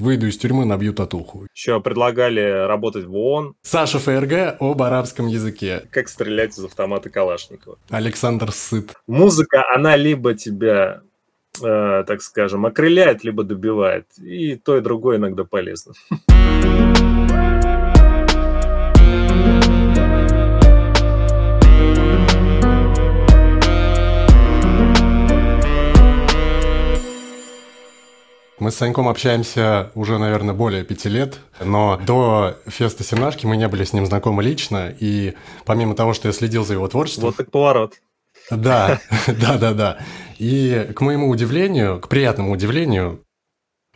Выйду из тюрьмы, набью татуху. Еще предлагали работать в ООН. Саша ФРГ об арабском языке. Как стрелять из автомата Калашникова. Александр Сыт. Музыка, она либо тебя, э, так скажем, окрыляет, либо добивает. И то, и другое иногда полезно. Мы с Саньком общаемся уже, наверное, более пяти лет, но до феста Семнашки мы не были с ним знакомы лично, и помимо того, что я следил за его творчеством... Вот так поворот. Да, да, да, да. И к моему удивлению, к приятному удивлению,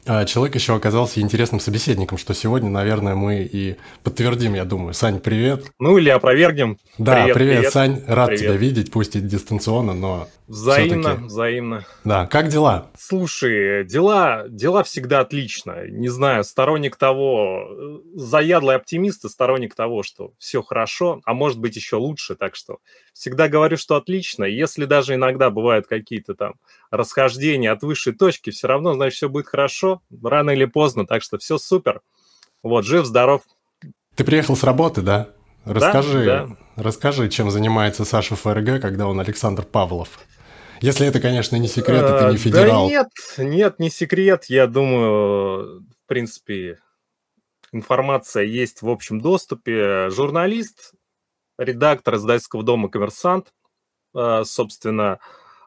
а человек еще оказался интересным собеседником, что сегодня, наверное, мы и подтвердим, я думаю. Сань, привет. Ну или опровергнем. Да, привет, привет, привет. Сань, рад привет. тебя видеть, пусть и дистанционно, но Взаимно, все-таки... взаимно. Да, как дела? Слушай, дела, дела всегда отлично. Не знаю, сторонник того, э, заядлый оптимист и сторонник того, что все хорошо, а может быть еще лучше, так что всегда говорю, что отлично. Если даже иногда бывают какие-то там расхождения от высшей точки, все равно, значит, все будет хорошо, рано или поздно, так что все супер. Вот, жив, здоров. Ты приехал с работы, да? Расскажи, да, да. расскажи, чем занимается Саша ФРГ, когда он Александр Павлов. Если это, конечно, не секрет, это не федерал. Да нет, нет, не секрет. Я думаю, в принципе, информация есть в общем доступе. Журналист, редактор издательского дома «Коммерсант». Э, собственно,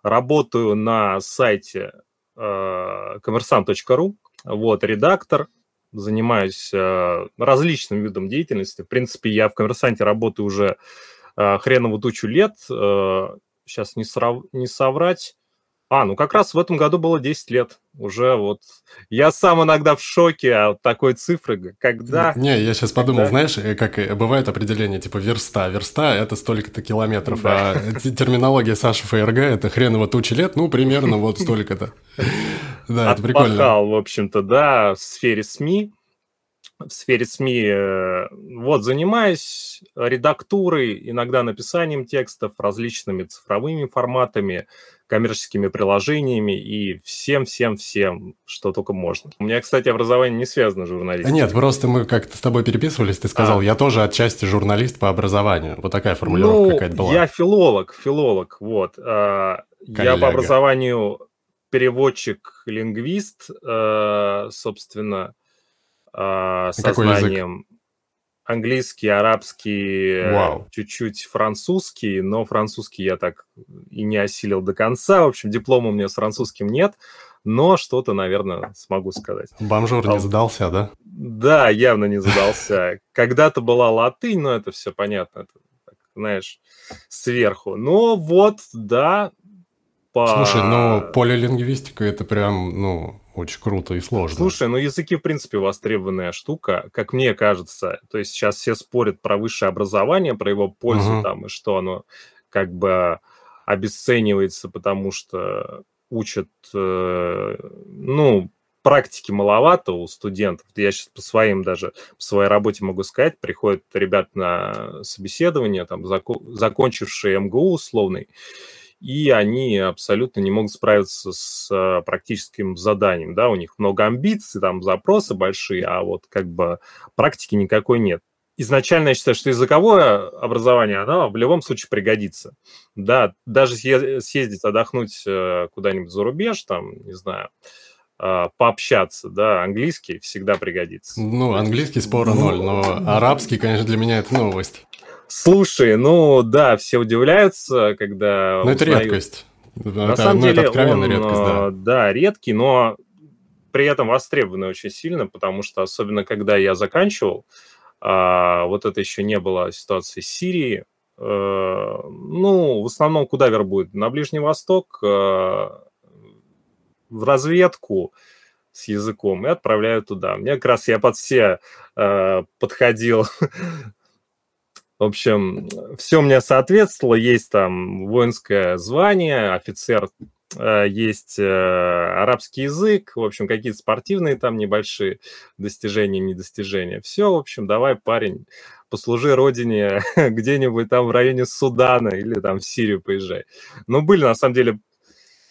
работаю на сайте э, коммерсант.ру. Вот, редактор, занимаюсь различным видом деятельности. В принципе, я в «Коммерсанте» работаю уже хренову тучу лет сейчас не, срав... не соврать. А, ну как раз в этом году было 10 лет. Уже вот... Я сам иногда в шоке от такой цифры, когда... Не, я сейчас подумал, когда... знаешь, э, как бывает определение, типа верста. Верста – это столько-то километров, да. а терминология Саши ФРГ – это хреново тучи лет, ну, примерно вот столько-то. Да, это прикольно. в общем-то, да, в сфере СМИ в сфере СМИ. Э, вот, занимаюсь редактурой, иногда написанием текстов, различными цифровыми форматами, коммерческими приложениями и всем-всем-всем, что только можно. У меня, кстати, образование не связано с журналистикой. Нет, просто мы как-то с тобой переписывались, ты сказал, а. я тоже отчасти журналист по образованию. Вот такая формулировка ну, какая-то была. я филолог, филолог, вот. Коллега. Я по образованию переводчик-лингвист, э, собственно, э, со знанием английский, арабский, Вау. чуть-чуть французский, но французский я так и не осилил до конца. В общем, диплома у меня с французским нет, но что-то, наверное, смогу сказать. Бомжур не задался, да? Да, явно не задался. Когда-то была латынь, но это все понятно, это, знаешь, сверху. Но вот, да, по... Слушай, ну полилингвистика это прям, ну, очень круто и сложно. Слушай, ну языки, в принципе, востребованная штука, как мне кажется. То есть сейчас все спорят про высшее образование, про его пользу угу. там, и что оно как бы обесценивается, потому что учат, э, ну, практики маловато у студентов. Я сейчас по своим даже, по своей работе могу сказать, приходят ребят на собеседование, там, закончившие МГУ условный, и они абсолютно не могут справиться с а, практическим заданием, да, у них много амбиций, там запросы большие, а вот как бы практики никакой нет. Изначально я считаю, что языковое образование, оно в любом случае пригодится. Да, даже съездить, отдохнуть э, куда-нибудь за рубеж, там, не знаю, а, пообщаться, да, английский всегда пригодится. Ну, английский спора ноль, но арабский, конечно, для меня это новость. Слушай, ну да, все удивляются, когда... Ну, это редкость. На это, самом ну, деле, это он, редкость, да. Да, редкий, но при этом востребованный очень сильно, потому что особенно когда я заканчивал, а, вот это еще не было ситуации с Сирией, а, ну, в основном куда вербуют? На Ближний Восток, а, в разведку с языком и отправляют туда. Мне как раз я под все а, подходил В общем, все мне соответствовало. Есть там воинское звание, офицер, э, есть э, арабский язык, в общем, какие-то спортивные там небольшие достижения, недостижения. Все, в общем, давай, парень, послужи родине где-нибудь там в районе Судана или там в Сирию поезжай. Но были, на самом деле,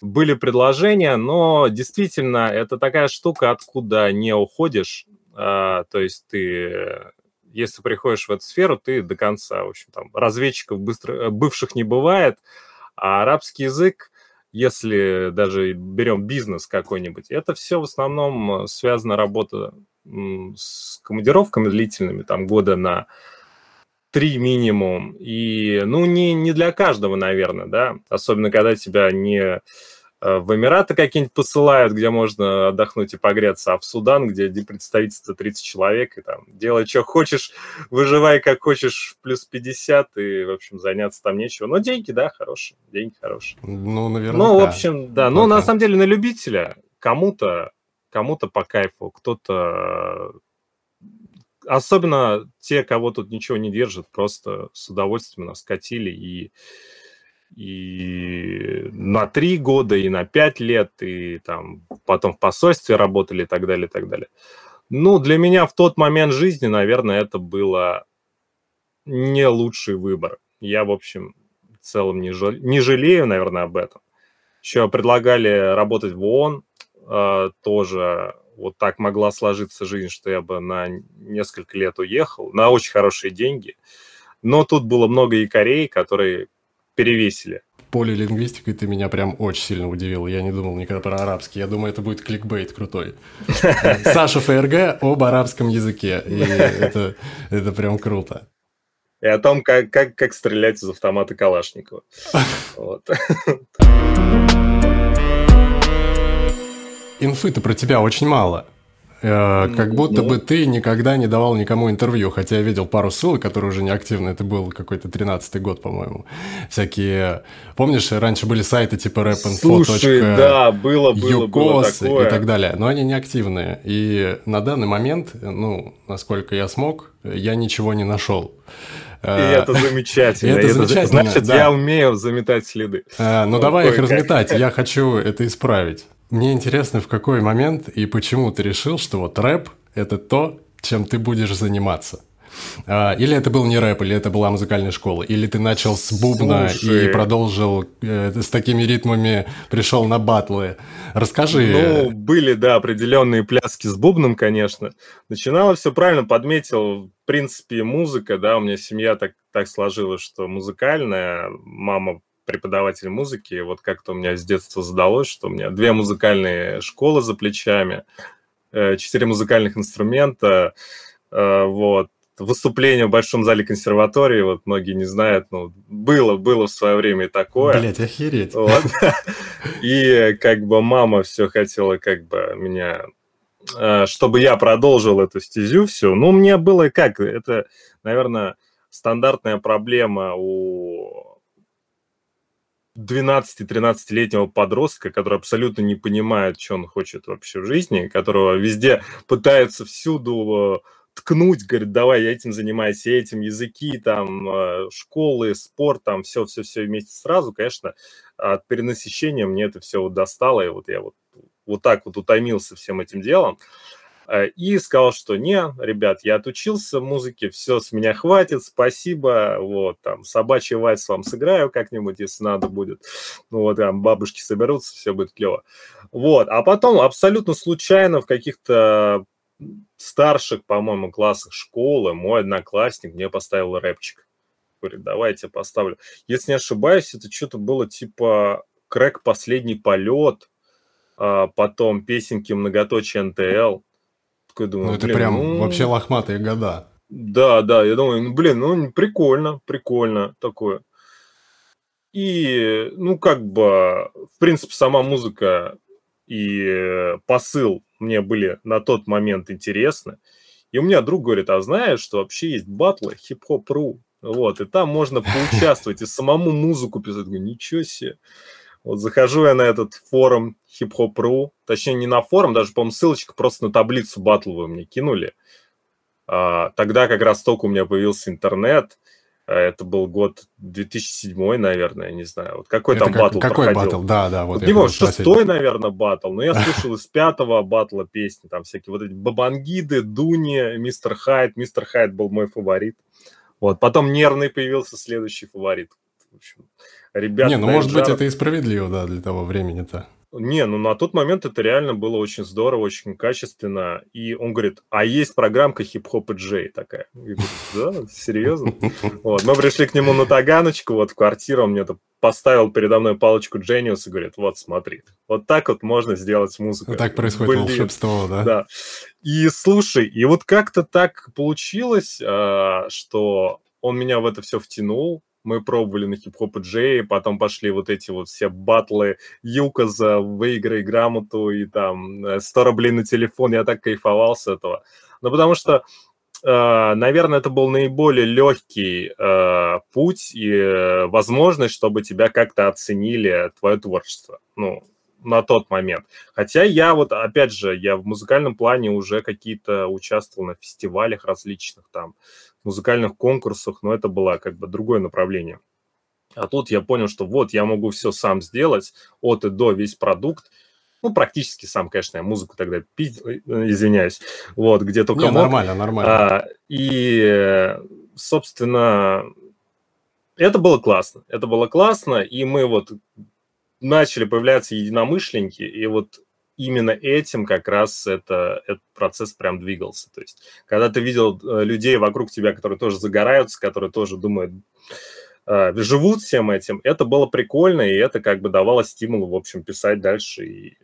были предложения, но действительно это такая штука, откуда не уходишь. А, то есть ты, если приходишь в эту сферу, ты до конца, в общем, там разведчиков быстро, бывших не бывает, а арабский язык, если даже берем бизнес какой-нибудь, это все в основном связана работа с командировками длительными, там года на три минимум. И, ну, не, не для каждого, наверное, да. Особенно, когда тебя не э, в Эмираты какие-нибудь посылают, где можно отдохнуть и погреться, а в Судан, где представительство 30 человек, и там делай, что хочешь, выживай как хочешь, плюс 50, и, в общем, заняться там нечего. Но деньги, да, хорошие, деньги хорошие. Ну, наверное. Ну, в общем, да. Ну, на самом деле, на любителя кому-то кому-то по кайфу, кто-то особенно те, кого тут ничего не держит, просто с удовольствием нас катили и, и на три года, и на пять лет, и там потом в посольстве работали и так далее, и так далее. Ну, для меня в тот момент жизни, наверное, это было не лучший выбор. Я, в общем, в целом не, жал... не жалею, наверное, об этом. Еще предлагали работать в ООН, э, тоже вот так могла сложиться жизнь, что я бы на несколько лет уехал, на очень хорошие деньги. Но тут было много якорей, которые перевесили. Полилингвистикой ты меня прям очень сильно удивил. Я не думал никогда про арабский. Я думаю, это будет кликбейт крутой. Саша ФРГ об арабском языке. И это, это прям круто. И о том, как, как, как стрелять из автомата Калашникова. Вот. инфы-то про тебя очень мало. Э, как будто ну. бы ты никогда не давал никому интервью, хотя я видел пару ссылок, которые уже не активны. Это был какой-то 13-й год, по-моему. Всякие... Помнишь, раньше были сайты типа rapinfo. Слушай, да, было, было, было такое. и так далее. Но они не активные. И на данный момент, ну, насколько я смог, я ничего не нашел. И это замечательно. И это, замечательно. Значит, да. я умею заметать следы. А, ну, давай их разметать. Я хочу это исправить. Мне интересно, в какой момент и почему ты решил, что вот рэп – это то, чем ты будешь заниматься. А, или это был не рэп, или это была музыкальная школа, или ты начал с бубна Слушай. и продолжил э, с такими ритмами, пришел на батлы. Расскажи. Ну, были, да, определенные пляски с бубном, конечно. Начинало все правильно, подметил. В принципе, музыка, да, у меня семья так, так сложилась, что музыкальная. Мама преподаватель музыки. Вот как-то у меня с детства задалось, что у меня две музыкальные школы за плечами, э, четыре музыкальных инструмента, э, вот, выступление в Большом зале консерватории, вот многие не знают, но было, было в свое время и такое. Блять, охереть. Вот. И как бы мама все хотела как бы меня, э, чтобы я продолжил эту стезю все. Ну, мне было как, это, наверное, стандартная проблема у 12-13-летнего подростка, который абсолютно не понимает, что он хочет вообще в жизни, которого везде пытаются всюду э, ткнуть, говорит, давай, я этим занимаюсь, я этим, языки, там, э, школы, спорт, там, все-все-все вместе сразу, конечно, от перенасыщения мне это все достало, и вот я вот, вот так вот утомился всем этим делом. Э, и сказал, что не, ребят, я отучился музыке, все, с меня хватит, спасибо, вот, там, собачий вальс вам сыграю как-нибудь, если надо будет, ну, вот, там, бабушки соберутся, все будет клево. Вот, а потом абсолютно случайно в каких-то старших, по-моему, классах школы мой одноклассник мне поставил рэпчик. Говорит, давайте поставлю. Если не ошибаюсь, это что-то было типа крэк «Последний полет», а потом песенки многоточие НТЛ, такой думаю, ну, это блин, прям ну... вообще лохматые года. Да, да, я думаю, ну, блин, ну, прикольно, прикольно такое. И, ну, как бы, в принципе, сама музыка и посыл мне были на тот момент интересны. И у меня друг говорит, а знаешь, что вообще есть батлы хип-хоп.ру, вот, и там можно поучаствовать и самому музыку писать. Говорю, ничего себе. Вот захожу я на этот форум hip-hop.ru, точнее не на форум, даже, по-моему, ссылочка просто на таблицу батловую мне кинули. А, тогда как раз только у меня появился интернет, а, это был год 2007, наверное, не знаю. Вот какой это там как, батл Какой проходил? батл? Да, да. Вот, вот не шестой, наверное, батл. Но я слушал из пятого батла песни. Там всякие вот эти Бабангиды, Дуни, Мистер Хайд. Мистер Хайд был мой фаворит. Вот. Потом Нервный появился следующий фаворит В общем, ребята... Не, ну может быть это и справедливо, да, для того времени-то. Не, ну на тот момент это реально было очень здорово, очень качественно. И он говорит, а есть программка хип-хоп и джей такая. Я говорю, да, серьезно? Вот. Мы пришли к нему на Таганочку, вот в квартиру, он мне это поставил передо мной палочку Genius и говорит, вот смотри, вот так вот можно сделать музыку. Вот так происходит Блин. волшебство, да? Да. И слушай, и вот как-то так получилось, а, что он меня в это все втянул, мы пробовали на хип-хоп и джей, потом пошли вот эти вот все батлы Юка за выиграй грамоту и там 100 э, рублей на телефон, я так кайфовал с этого. Ну, потому что, э, наверное, это был наиболее легкий э, путь и возможность, чтобы тебя как-то оценили, твое творчество. Ну, на тот момент. Хотя я вот, опять же, я в музыкальном плане уже какие-то участвовал на фестивалях различных там, музыкальных конкурсах, но это было как бы другое направление. А тут я понял, что вот я могу все сам сделать, от и до весь продукт, ну, практически сам, конечно, я музыку тогда пить, э, извиняюсь, вот, где только Не, мог. нормально, нормально. А, и, собственно, это было классно, это было классно, и мы вот начали появляться единомышленники, и вот именно этим как раз это, этот процесс прям двигался. То есть, когда ты видел э, людей вокруг тебя, которые тоже загораются, которые тоже думают, э, живут всем этим, это было прикольно, и это как бы давало стимул, в общем, писать дальше и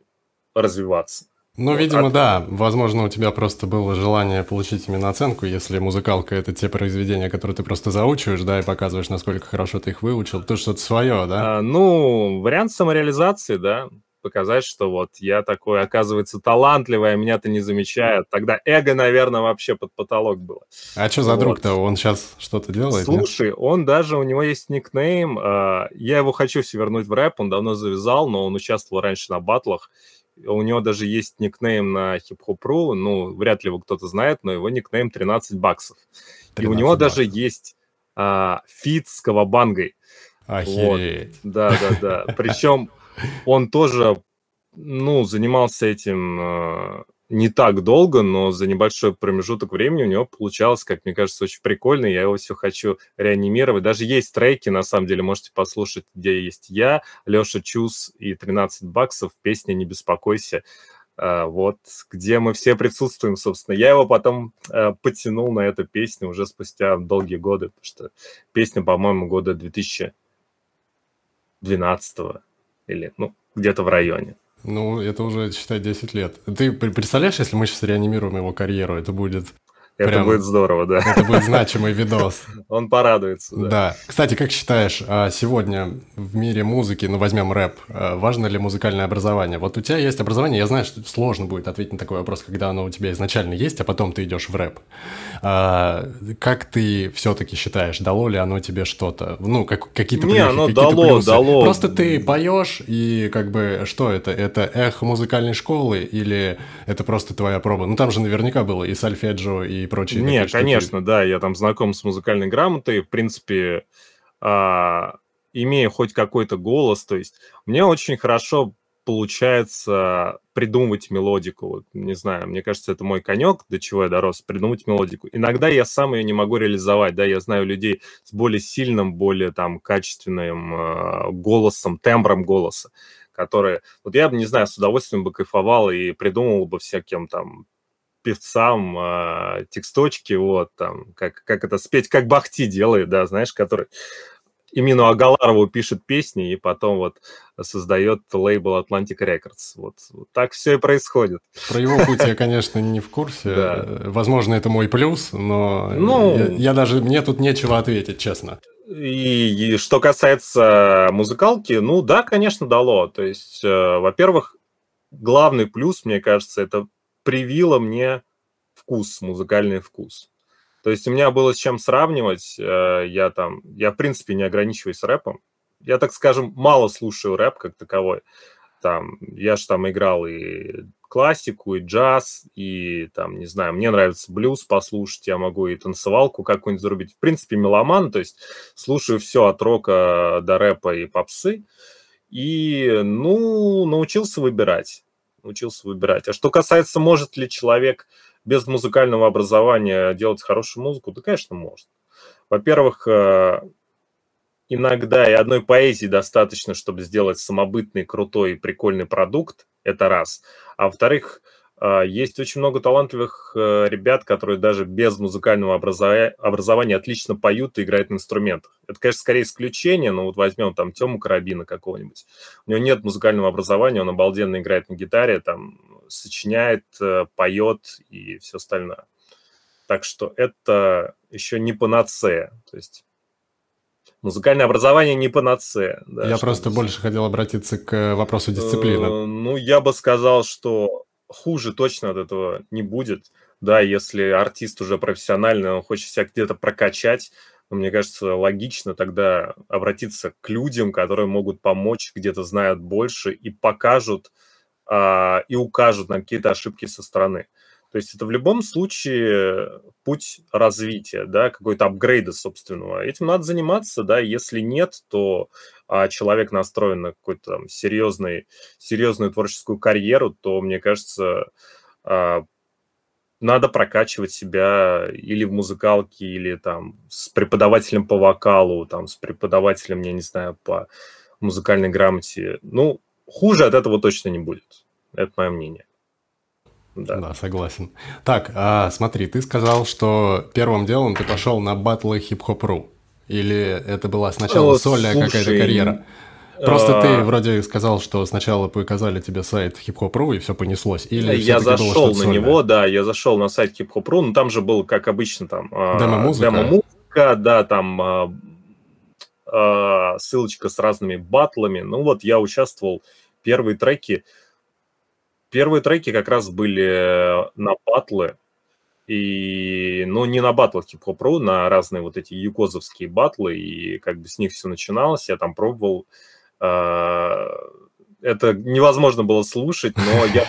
развиваться. Ну, вот, видимо, от... да. Возможно, у тебя просто было желание получить именно оценку, если музыкалка — это те произведения, которые ты просто заучиваешь, да, и показываешь, насколько хорошо ты их выучил. То что-то свое, да? А, ну, вариант самореализации, да показать, что вот я такой, оказывается, талантливый, а меня-то не замечают. Тогда эго, наверное, вообще под потолок было. А что за вот. друг-то? Он сейчас что-то делает? Слушай, нет? он даже, у него есть никнейм, э, я его хочу все вернуть в рэп, он давно завязал, но он участвовал раньше на батлах, у него даже есть никнейм на hip-hop.ru, ну, вряд ли его кто-то знает, но его никнейм 13 баксов. 13 И у него баксов. даже есть а, фит с Кавабангой. Охереть. Вот. Да, да, да. Причем он тоже, ну, занимался этим э, не так долго, но за небольшой промежуток времени у него получалось, как мне кажется, очень прикольно. Я его все хочу реанимировать. Даже есть треки, на самом деле, можете послушать, где есть я, Леша Чус и 13 баксов, песня «Не беспокойся». Uh, вот, где мы все присутствуем, собственно. Я его потом uh, потянул на эту песню уже спустя долгие годы, потому что песня, по-моему, года 2012 или, ну, где-то в районе. Ну, это уже, считай, 10 лет. Ты представляешь, если мы сейчас реанимируем его карьеру, это будет это Прям, будет здорово, да. Это будет значимый видос. Он порадуется, да. Да. Кстати, как считаешь, а, сегодня в мире музыки, ну, возьмем рэп, а, важно ли музыкальное образование? Вот у тебя есть образование, я знаю, что сложно будет ответить на такой вопрос, когда оно у тебя изначально есть, а потом ты идешь в рэп. А, как ты все-таки считаешь, дало ли оно тебе что-то? Ну, как, какие-то Не, оно дало, плюсы? дало. Просто ты поешь, и как бы, что это? Это эхо музыкальной школы или это просто твоя проба? Ну, там же наверняка было и сальфеджио, и прочие. Нет, конечно, да, я там знаком с музыкальной грамотой, в принципе, а, имея хоть какой-то голос, то есть мне очень хорошо получается придумывать мелодику. Вот, не знаю, мне кажется, это мой конек, до чего я дорос, придумать мелодику. Иногда я сам ее не могу реализовать, да, я знаю людей с более сильным, более там качественным э, голосом, тембром голоса, которые... Вот я бы, не знаю, с удовольствием бы кайфовал и придумывал бы всяким там певцам э, тексточки, вот, там, как, как это спеть, как Бахти делает, да, знаешь, который именно Агаларову пишет песни и потом вот создает лейбл Atlantic Records. Вот, вот так все и происходит. Про его путь я, конечно, не в курсе. Да. Возможно, это мой плюс, но ну, я, я даже, мне тут нечего ответить, честно. И, и что касается музыкалки, ну да, конечно, дало. То есть, э, во-первых, главный плюс, мне кажется, это привило мне вкус, музыкальный вкус. То есть у меня было с чем сравнивать. Э, я там, я в принципе не ограничиваюсь рэпом. Я, так скажем, мало слушаю рэп как таковой. Там, я же там играл и классику, и джаз, и там, не знаю, мне нравится блюз послушать, я могу и танцевалку какую-нибудь зарубить. В принципе, меломан, то есть слушаю все от рока до рэпа и попсы. И, ну, научился выбирать научился выбирать. А что касается, может ли человек без музыкального образования делать хорошую музыку, да, конечно, может. Во-первых, э, иногда и одной поэзии достаточно, чтобы сделать самобытный, крутой, прикольный продукт, это раз. А во-вторых, есть очень много талантливых э, ребят, которые даже без музыкального образования отлично поют и играют на инструментах. Это, конечно, скорее исключение, но вот возьмем там Тему Карабина какого-нибудь. У него нет музыкального образования, он обалденно играет на гитаре, там сочиняет, э, поет и все остальное. Так что это еще не панацея. То есть музыкальное образование не панацея. Да, я просто больше хотел обратиться к вопросу дисциплины. Э, ну, я бы сказал, что хуже точно от этого не будет. Да, если артист уже профессиональный, он хочет себя где-то прокачать, но мне кажется, логично тогда обратиться к людям, которые могут помочь, где-то знают больше и покажут а, и укажут на какие-то ошибки со стороны. То есть это в любом случае путь развития, да, какой-то апгрейда собственного. Этим надо заниматься, да, если нет, то а человек настроен на какую-то там серьезный, серьезную творческую карьеру, то, мне кажется, а, надо прокачивать себя или в музыкалке, или там с преподавателем по вокалу, там с преподавателем, я не знаю, по музыкальной грамоте. Ну, хуже от этого точно не будет. Это мое мнение. Да. да, согласен. Так, а, смотри, ты сказал, что первым делом ты пошел на батлы хип-хоп.ру. Или это была сначала О, сольная какая-то карьера? Просто а... ты вроде сказал, что сначала показали тебе сайт хип-хоп.ру и все понеслось. Или я зашел на сольное? него, да, я зашел на сайт хип-хоп.ру, но там же был, как обычно, там а, демо-музыка, демо-музыка да, там а, а, ссылочка с разными батлами. Ну вот я участвовал первые треки. Первые треки как раз были на батлы, и, ну, не на батлах хип-хоп.ру, на разные вот эти юкозовские батлы, и как бы с них все начиналось, я там пробовал. Э, это невозможно было слушать, но я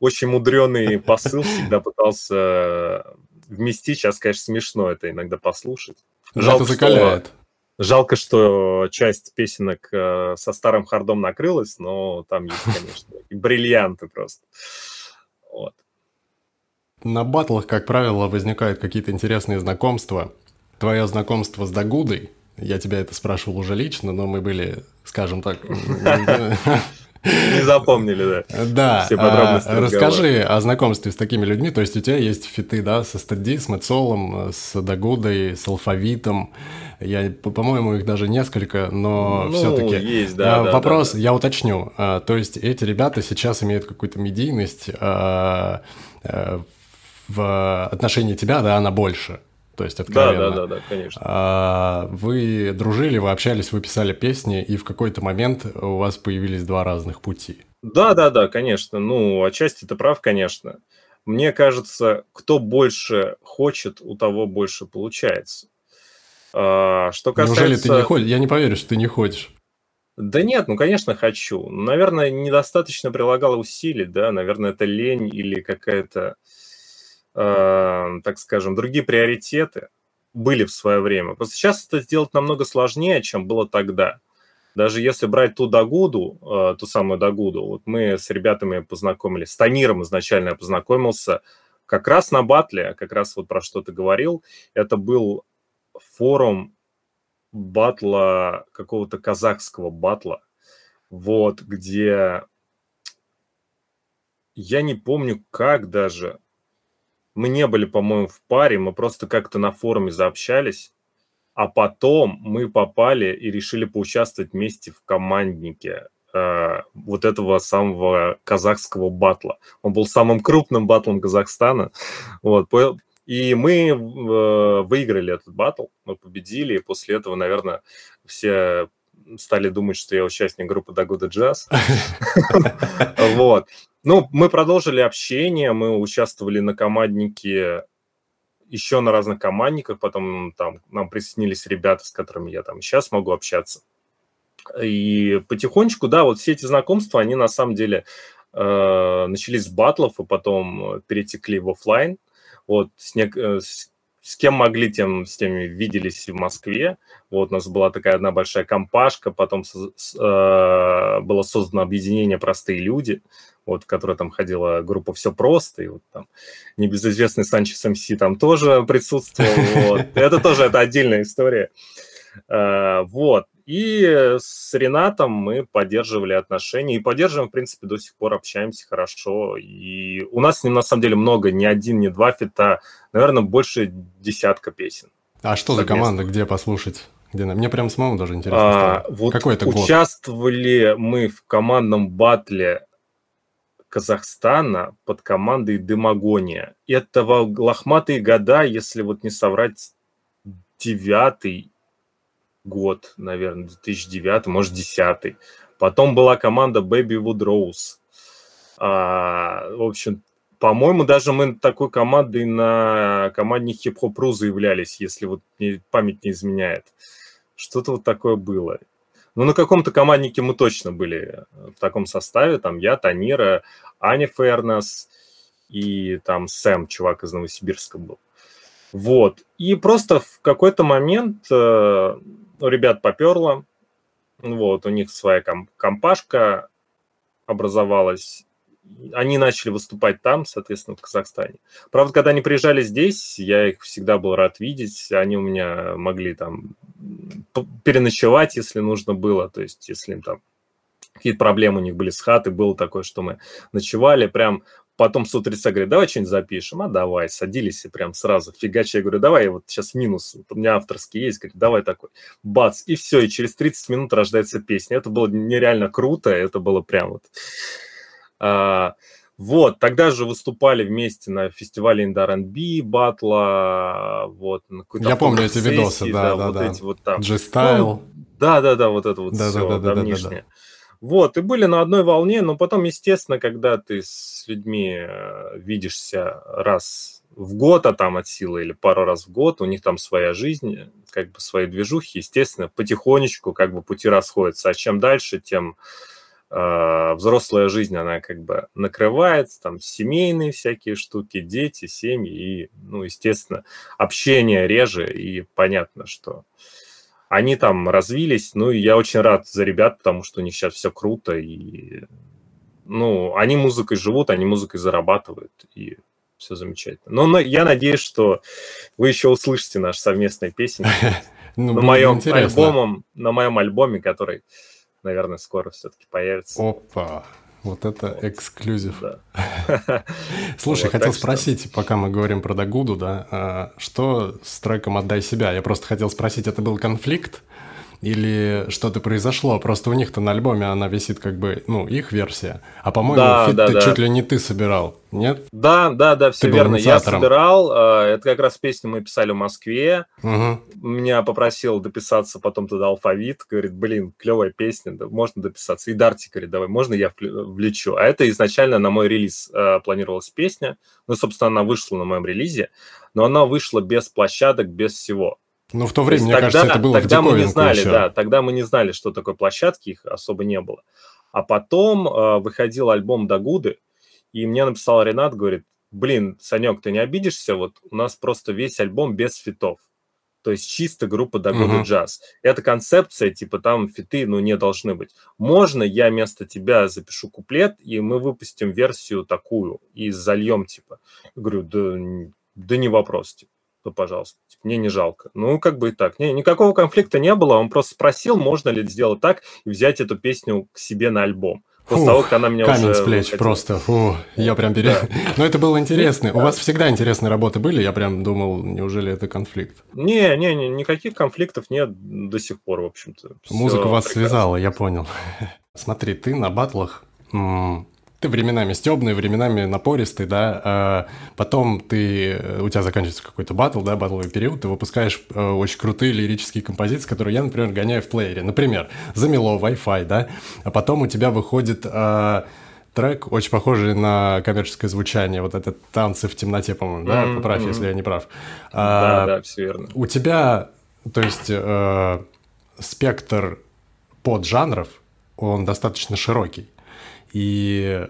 очень мудренный посыл всегда пытался вместить. Сейчас, конечно, смешно это иногда послушать. Жалко, это закаляет. Что, жалко, что часть песенок э, со старым хардом накрылась, но там есть, конечно, бриллианты просто. Вот. На батлах, как правило, возникают какие-то интересные знакомства. Твое знакомство с Дагудой, я тебя это спрашивал уже лично, но мы были, скажем так... Не запомнили, да. Да. Все подробности а, Расскажи о знакомстве с такими людьми. То есть у тебя есть фиты, да, со Стадди, с Мэтсолом, с Дагудой, с Алфавитом. Я, по-моему, их даже несколько, но ну, все-таки. есть, да. А, вопрос, да, я уточню. А, то есть эти ребята сейчас имеют какую-то медийность а, в отношении тебя, да, она больше. То есть откровенно. Да, да, да, да, конечно. А, вы дружили, вы общались, вы писали песни, и в какой-то момент у вас появились два разных пути. Да, да, да, конечно. Ну, отчасти ты прав, конечно. Мне кажется, кто больше хочет, у того больше получается. А, что касается... Неужели ты не ходишь? Я не поверю, что ты не ходишь. Да нет, ну, конечно, хочу. Наверное, недостаточно прилагал усилий, да, наверное, это лень или какая-то э, так скажем, другие приоритеты были в свое время. Просто сейчас это сделать намного сложнее, чем было тогда. Даже если брать ту Дагуду, э, ту самую Дагуду, вот мы с ребятами познакомились, с Таниром изначально я познакомился как раз на батле, как раз вот про что ты говорил. Это был форум батла, какого-то казахского батла, вот, где я не помню, как даже, мы не были, по-моему, в паре, мы просто как-то на форуме заобщались, а потом мы попали и решили поучаствовать вместе в команднике э, вот этого самого казахского батла. Он был самым крупным батлом Казахстана. Вот. И мы э, выиграли этот батл, мы победили, и после этого, наверное, все стали думать, что я участник группы Дагуда Джаз. Вот. Ну, мы продолжили общение, мы участвовали на команднике, еще на разных командниках, потом там нам присоединились ребята, с которыми я там сейчас могу общаться. И потихонечку, да, вот все эти знакомства, они на самом деле э, начались с батлов, и потом перетекли в офлайн. Вот с, не, э, с с кем могли, тем с теми виделись в Москве. Вот у нас была такая одна большая компашка, потом с, с, э, было создано объединение «Простые люди», вот, в которой там ходила группа «Все просто», и вот там небезызвестный Санчес МС там тоже присутствовал. Вот. Это тоже это отдельная история. Э, вот. И с Ренатом мы поддерживали отношения и поддерживаем, в принципе, до сих пор общаемся хорошо. И у нас с ним, на самом деле, много, не один, не два фита, наверное, больше десятка песен. А что за команда, где послушать? Где Мне прям самому даже интересно а, Вот Какой это год? Участвовали мы в командном батле Казахстана под командой Демагония. Это лохматые года, если вот не соврать, девятый год, наверное, 2009, может, 10 Потом была команда Baby Wood Rose. А, в общем, по-моему, даже мы такой командой на команде хип-хоп ру заявлялись, если вот память не изменяет. Что-то вот такое было. Ну, на каком-то команднике мы точно были в таком составе. Там я, Танира, Аня Фернес и там Сэм, чувак из Новосибирска был. Вот. И просто в какой-то момент э, у ребят поперло. Вот, у них своя ком- компашка образовалась. Они начали выступать там, соответственно, в Казахстане. Правда, когда они приезжали здесь, я их всегда был рад видеть. Они у меня могли там переночевать, если нужно было. То есть, если им там какие-то проблемы у них были с хатой, было такое, что мы ночевали прям Потом с утреца говорит, давай что-нибудь запишем. А давай, садились и прям сразу фигачи. Я говорю, давай, вот сейчас минус, вот у меня авторский есть, говорит, давай такой. Бац, и все, и через 30 минут рождается песня. Это было нереально круто, это было прям вот... А, вот, тогда же выступали вместе на фестивале Индар R&B, батла, вот. На Я помню эти видосы, да, да, да. Вот да. эти вот там. G-Style. Ну, да, да, да, вот это вот да, все да, да, давнишнее. Да, да, да. Вот, и были на одной волне, но потом, естественно, когда ты с людьми э, видишься раз в год, а там от силы или пару раз в год, у них там своя жизнь, как бы свои движухи, естественно, потихонечку как бы пути расходятся. А чем дальше, тем взрослая жизнь, она как бы накрывается, там семейные всякие штуки, дети, семьи, и, ну, естественно, общение реже, и понятно, что они там развились, ну, и я очень рад за ребят, потому что у них сейчас все круто, и, ну, они музыкой живут, они музыкой зарабатывают, и все замечательно. Но я надеюсь, что вы еще услышите наш совместный песен ну, на моем альбомом, на моем альбоме, который, наверное, скоро все-таки появится. Опа! Вот это эксклюзив. Да. Слушай, вот, хотел спросить, что... пока мы говорим про Дагуду, да, а, что с треком «Отдай себя»? Я просто хотел спросить, это был конфликт? Или что-то произошло? Просто у них-то на альбоме она висит как бы, ну, их версия. А по-моему, да, фит да, да. чуть ли не ты собирал, нет? Да, да, да, все ты верно. Я собирал. А, это как раз песню мы писали в Москве. Угу. Меня попросил дописаться потом туда алфавит. Говорит, блин, клевая песня, да, можно дописаться. И Дарти говорит, давай, можно я влечу? А это изначально на мой релиз э, планировалась песня. Ну, собственно, она вышла на моем релизе, но она вышла без площадок, без всего. Ну, в то время, то мне тогда, кажется, это было Тогда мы не знали, еще. да, тогда мы не знали, что такое площадки, их особо не было. А потом э, выходил альбом Дагуды, и мне написал Ренат, говорит, блин, Санек, ты не обидишься? Вот у нас просто весь альбом без фитов. То есть чисто группа Дагуды uh-huh. джаз. Это концепция, типа там фиты, ну, не должны быть. Можно я вместо тебя запишу куплет, и мы выпустим версию такую, и зальем, типа. говорю, да, да не вопрос, типа то, пожалуйста, мне не жалко. Ну, как бы и так. Не, никакого конфликта не было, он просто спросил, можно ли сделать так и взять эту песню к себе на альбом. После Фух, того, как она меня камень уже... с плеч просто. Фу, я прям пере... Да. Но это было интересно. Да. У вас всегда интересные работы были? Я прям думал, неужели это конфликт? Не, не, не, никаких конфликтов нет до сих пор, в общем-то. Музыка вас прекрасно. связала, я понял. Смотри, ты на батлах ты временами стебный, временами напористый, да, а потом ты, у тебя заканчивается какой-то батл, да, батловый период, ты выпускаешь э, очень крутые лирические композиции, которые я, например, гоняю в плеере. Например, «Замело», «Wi-Fi», да, а потом у тебя выходит э, трек, очень похожий на коммерческое звучание, вот это «Танцы в темноте», по-моему, да, mm-hmm. поправь, если я не прав. А, да, да, все верно. У тебя, то есть, э, спектр поджанров, он достаточно широкий. И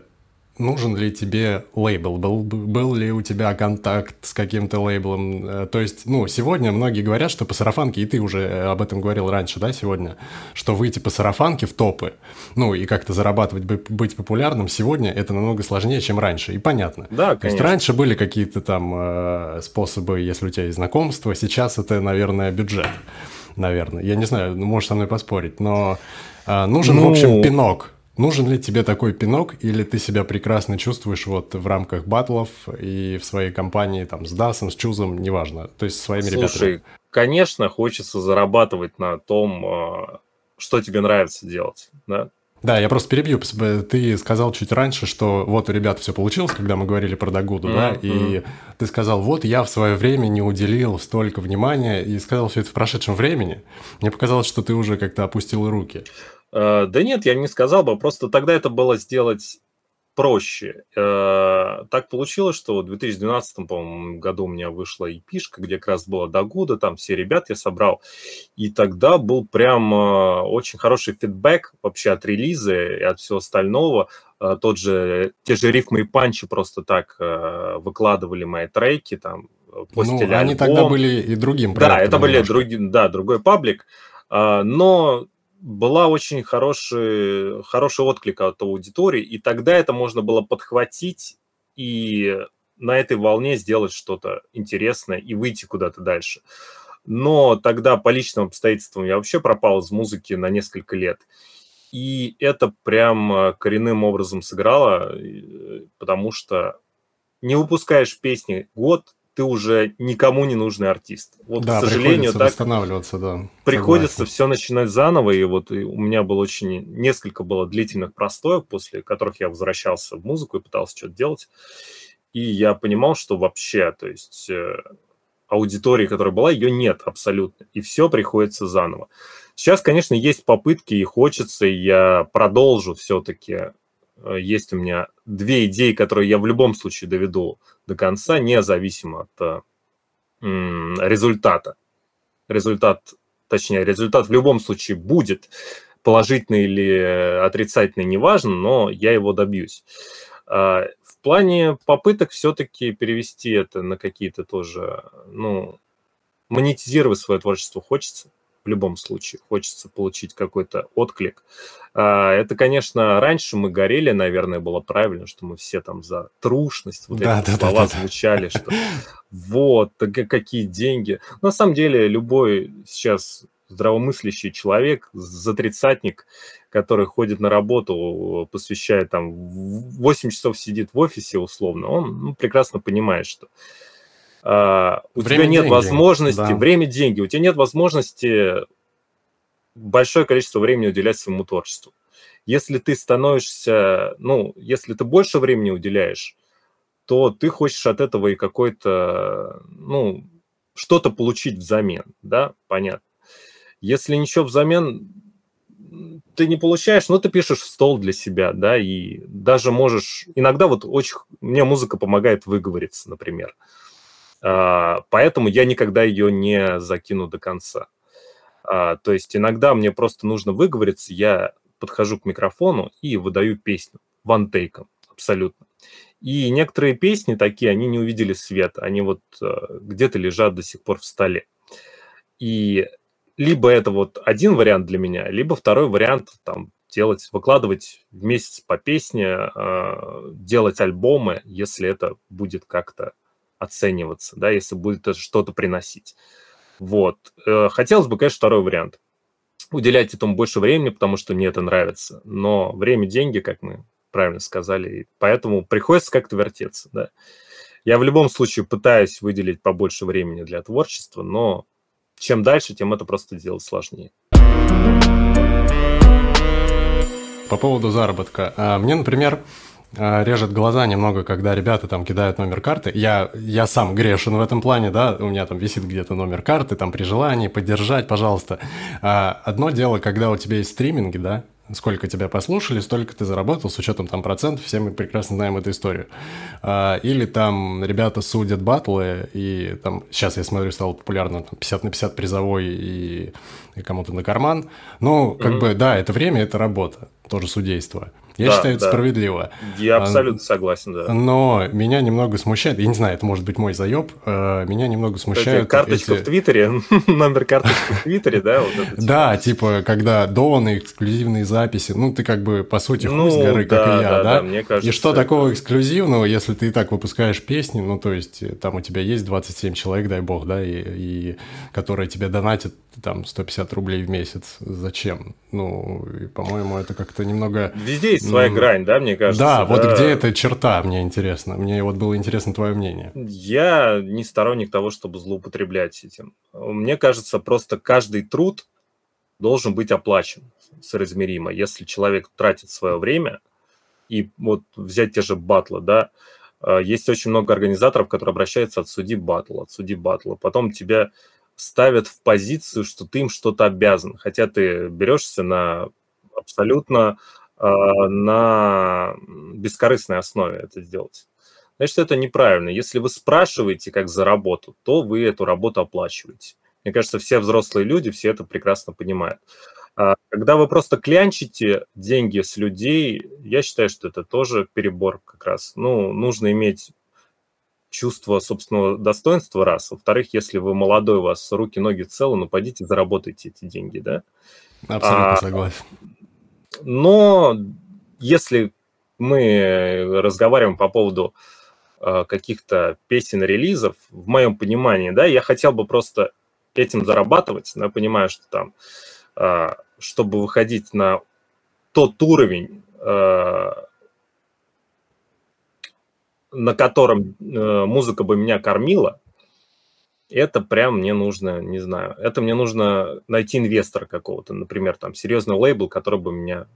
нужен ли тебе лейбл, был, был ли у тебя контакт с каким-то лейблом. Э, то есть, ну, сегодня многие говорят, что по сарафанке, и ты уже э, об этом говорил раньше, да, сегодня, что выйти по сарафанке в топы, ну, и как-то зарабатывать, быть популярным, сегодня это намного сложнее, чем раньше, и понятно. Да, конечно. То есть раньше были какие-то там э, способы, если у тебя есть знакомство, сейчас это, наверное, бюджет. наверное. Я не знаю, ну, можешь со мной поспорить, но а, нужен, ну... в общем, пинок. Нужен ли тебе такой пинок, или ты себя прекрасно чувствуешь вот в рамках батлов и в своей компании там с Дасом, с Чузом, неважно, то есть с своими Слушай, ребятами? Слушай, конечно, хочется зарабатывать на том, а, что тебе нравится делать, да? Да, я просто перебью. Ты сказал чуть раньше, что вот у ребят все получилось, когда мы говорили про Дагуду, mm-hmm. да, и ты сказал, вот я в свое время не уделил столько внимания, и сказал все это в прошедшем времени. Мне показалось, что ты уже как-то опустил руки. Uh, да нет, я не сказал бы, просто тогда это было сделать проще. Э, так получилось, что в 2012 по году у меня вышла ep где как раз было до года, там все ребят я собрал, и тогда был прям э, очень хороший фидбэк вообще от релиза и от всего остального. Э, тот же, те же рифмы и панчи просто так выкладывали мои треки, там, постили Ну, они альбом. тогда были и другим Да, это были другие, да, другой паблик, но была очень хороший, хороший отклик от аудитории, и тогда это можно было подхватить и на этой волне сделать что-то интересное и выйти куда-то дальше. Но тогда по личным обстоятельствам я вообще пропал из музыки на несколько лет. И это прям э, коренным образом сыграло, э, потому что не выпускаешь песни год, ты уже никому не нужный артист. Вот, да, к сожалению, так восстанавливаться, да. Приходится Согласен. все начинать заново, и вот и у меня было очень несколько было длительных простоев, после которых я возвращался в музыку и пытался что-то делать, и я понимал, что вообще, то есть э, аудитории, которая была, ее нет абсолютно, и все приходится заново. Сейчас, конечно, есть попытки, и хочется, и я продолжу все-таки есть у меня две идеи, которые я в любом случае доведу до конца, независимо от э, результата. Результат, точнее, результат в любом случае будет, положительный или отрицательный, неважно, но я его добьюсь. А, в плане попыток все-таки перевести это на какие-то тоже, ну, монетизировать свое творчество хочется в любом случае. Хочется получить какой-то отклик. А, это, конечно, раньше мы горели, наверное, было правильно, что мы все там за трушность, вот да, эти да, слова да, да, звучали, что вот, какие деньги. На самом деле, любой сейчас здравомыслящий человек, затрицатник, который ходит на работу, посвящает там 8 часов сидит в офисе условно, он ну, прекрасно понимает, что Uh, у время тебя нет деньги. возможности, да. время деньги, у тебя нет возможности большое количество времени уделять своему творчеству. Если ты становишься, ну, если ты больше времени уделяешь, то ты хочешь от этого и какой-то, ну, что-то получить взамен, да, понятно. Если ничего взамен ты не получаешь, ну, ты пишешь в стол для себя, да, и даже можешь... Иногда вот очень... Мне музыка помогает выговориться, например. Uh, а, поэтому я никогда ее не закину до конца. А, то есть иногда мне просто нужно выговориться, я подхожу к микрофону и выдаю песню вантейком, абсолютно. И некоторые песни такие, они не увидели света, они вот а, где-то лежат до сих пор в столе. И либо это вот один вариант для меня, либо второй вариант там делать, выкладывать в месяц по песне, делать альбомы, если это будет как-то оцениваться, да, если будет что-то приносить. Вот. Э, хотелось бы, конечно, второй вариант. Уделять этому больше времени, потому что мне это нравится. Но время – деньги, как мы правильно сказали, и поэтому приходится как-то вертеться, да. Я в любом случае пытаюсь выделить побольше времени для творчества, но чем дальше, тем это просто делать сложнее. По поводу заработка. А, мне, например, режет глаза немного, когда ребята там кидают номер карты. Я, я сам грешен в этом плане, да, у меня там висит где-то номер карты, там при желании поддержать, пожалуйста. А, одно дело, когда у тебя есть стриминги, да, сколько тебя послушали, столько ты заработал с учетом там процентов, все мы прекрасно знаем эту историю. А, или там ребята судят батлы, и там, сейчас я смотрю, стало популярно там, 50 на 50 призовой и, и кому-то на карман. Ну, как mm-hmm. бы, да, это время, это работа, тоже судейство. Я да, считаю, это да. справедливо. Я абсолютно согласен, да. Но меня немного смущает, я не знаю, это может быть мой заеб, э, меня немного смущает... Карточка эти... в Твиттере, номер карточки в Твиттере, да? Вот это. Да, типа, когда доны, эксклюзивные записи, ну, ты как бы, по сути, хуй ну, с горы, да, как и я, да? да? Мне кажется, и что такого эксклюзивного, если ты и так выпускаешь песни, ну, то есть, там у тебя есть 27 человек, дай бог, да, и, и которые тебе донатят там 150 рублей в месяц. Зачем? Ну, по-моему, это как-то немного... Везде есть своя ну, грань, да, мне кажется. Да, да, вот где эта черта, мне интересно. Мне вот было интересно твое мнение. Я не сторонник того, чтобы злоупотреблять этим. Мне кажется, просто каждый труд должен быть оплачен соразмеримо. Если человек тратит свое время, и вот взять те же батлы, да, а, есть очень много организаторов, которые обращаются от судьи батла, от судьи батла. Потом тебя ставят в позицию, что ты им что-то обязан, хотя ты берешься на абсолютно э, на бескорыстной основе это сделать. Значит, это неправильно. Если вы спрашиваете как за работу, то вы эту работу оплачиваете. Мне кажется, все взрослые люди все это прекрасно понимают. А когда вы просто клянчите деньги с людей, я считаю, что это тоже перебор как раз. Ну, нужно иметь чувство собственного достоинства, раз. Во-вторых, если вы молодой, у вас руки, ноги целы, ну, пойдите, заработайте эти деньги, да? Абсолютно а, согласен. Но если мы разговариваем по поводу а, каких-то песен, релизов, в моем понимании, да, я хотел бы просто этим зарабатывать, но я понимаю, что там, а, чтобы выходить на тот уровень, на котором э, музыка бы меня кормила, это прям мне нужно, не знаю, это мне нужно найти инвестора какого-то, например, там, серьезный лейбл, который бы меня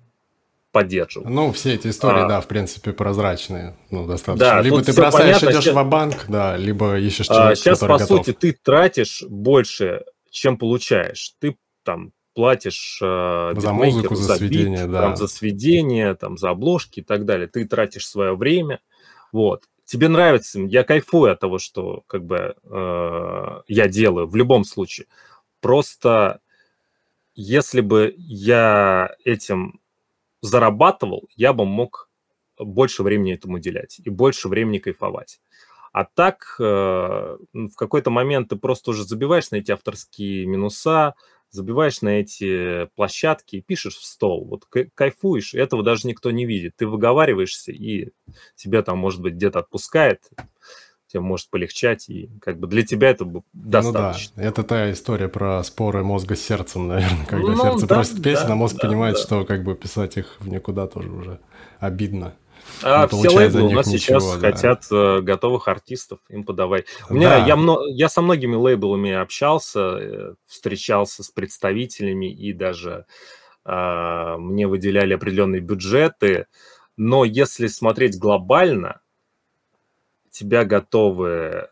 поддерживал. Ну, все эти истории, а, да, в принципе, прозрачные, ну, достаточно. Да, либо ты бросаешь, понятно, идешь сейчас, в банк да, либо ищешь а, человека, а, Сейчас, по готов. сути, ты тратишь больше, чем получаешь. Ты там платишь э, за музыку, за, за сведение, бит, да. там, за сведение, там, за обложки и так далее. Ты тратишь свое время, вот. Тебе нравится, я кайфую от того, что как бы э, я делаю в любом случае. Просто если бы я этим зарабатывал, я бы мог больше времени этому уделять и больше времени кайфовать. А так э, в какой-то момент ты просто уже забиваешь на эти авторские минуса, забиваешь на эти площадки и пишешь в стол. Вот кайфуешь, этого даже никто не видит. Ты выговариваешься, и тебя там, может быть, где-то отпускает, тебе может полегчать, и как бы для тебя это достаточно. Ну да, это та история про споры мозга с сердцем, наверное, когда ну, сердце да, просит песен, да, а мозг да, понимает, да. что как бы писать их в никуда тоже уже обидно. А все лейблы у нас ничего, сейчас да. хотят э, готовых артистов им подавай. У меня да. я, мно, я со многими лейблами общался, э, встречался с представителями и даже э, мне выделяли определенные бюджеты. Но если смотреть глобально, тебя готовы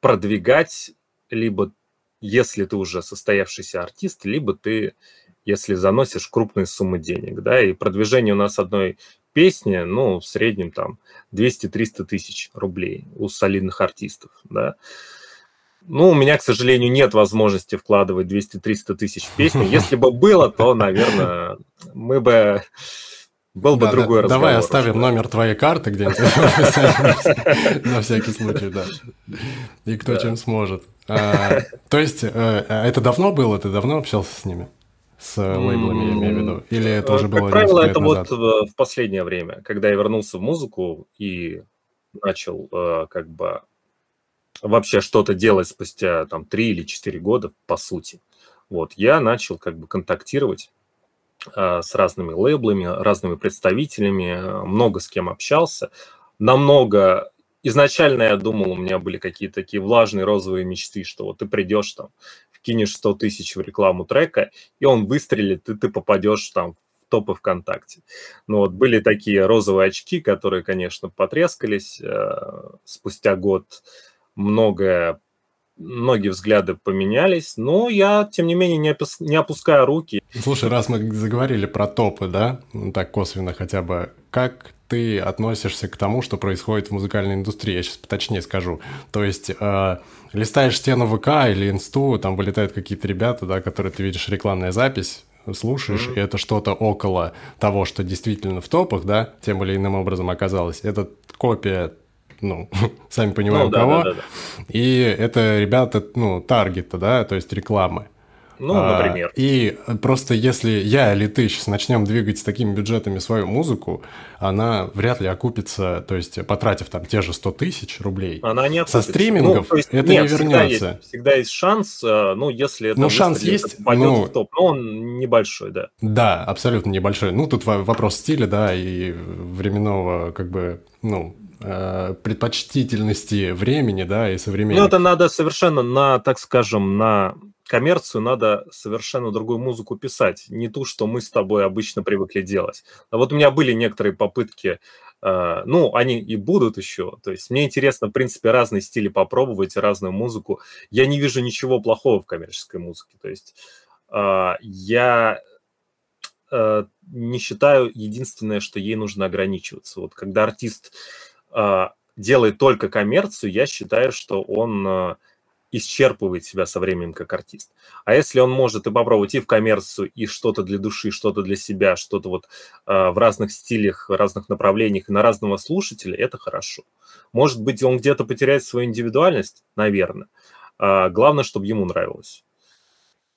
продвигать либо если ты уже состоявшийся артист, либо ты если заносишь крупные суммы денег, да, и продвижение у нас одной песни, ну, в среднем там 200-300 тысяч рублей у солидных артистов, да. Ну, у меня, к сожалению, нет возможности вкладывать 200-300 тысяч в песню. Если бы было, то, наверное, мы бы... Был бы да, другой да, разговор. Давай оставим да. номер твоей карты где-нибудь на всякий случай, да. И кто чем сможет. А, то есть, э, а это давно было? Ты давно общался с ними? С э, лейблами, я имею в виду? Или это уже было Как правило, это назад? вот в последнее время, когда я вернулся в музыку и начал э, как бы вообще что-то делать спустя там 3 или 4 года, по сути. Вот, я начал как бы контактировать э, с разными лейблами, разными представителями, много с кем общался. Намного изначально я думал, у меня были какие-то такие влажные розовые мечты, что вот ты придешь там кинешь 100 тысяч в рекламу трека, и он выстрелит, и ты попадешь там в топы ВКонтакте. Ну вот были такие розовые очки, которые, конечно, потрескались. Э, спустя год многое многие взгляды поменялись, но я, тем не менее, не, опус... не опускаю руки. Слушай, раз мы заговорили про топы, да, так косвенно хотя бы, как ты относишься к тому, что происходит в музыкальной индустрии? Я сейчас поточнее скажу. То есть э, листаешь стену ВК или инсту, там вылетают какие-то ребята, да, которые ты видишь рекламная запись, слушаешь, mm-hmm. и это что-то около того, что действительно в топах, да, тем или иным образом оказалось, это копия ну, сами понимаем, ну, да, кого. Да, да, да. И это ребята, ну, таргета, да, то есть рекламы. Ну, а, например. А, и просто если я или ты сейчас начнем двигать с такими бюджетами свою музыку, она вряд ли окупится, то есть потратив там те же 100 тысяч рублей. Она не окупится. Со стримингов ну, есть, это нет, не вернется. Всегда есть, всегда есть шанс, э, ну, если это ну, шанс есть, ну, в топ, но он небольшой, да. Да, абсолютно небольшой. Ну, тут вопрос стиля, да, и временного, как бы, ну, э, предпочтительности времени, да, и современного. Ну, это надо совершенно на, так скажем, на коммерцию надо совершенно другую музыку писать, не ту, что мы с тобой обычно привыкли делать. А вот у меня были некоторые попытки, э, ну, они и будут еще. То есть мне интересно, в принципе, разные стили попробовать, разную музыку. Я не вижу ничего плохого в коммерческой музыке. То есть э, я э, не считаю единственное, что ей нужно ограничиваться. Вот когда артист делает только коммерцию, я считаю, что он исчерпывает себя со временем как артист. А если он может и попробовать и в коммерцию, и что-то для души, что-то для себя, что-то вот э, в разных стилях, разных направлениях и на разного слушателя, это хорошо. Может быть, он где-то потеряет свою индивидуальность, наверное. А главное, чтобы ему нравилось.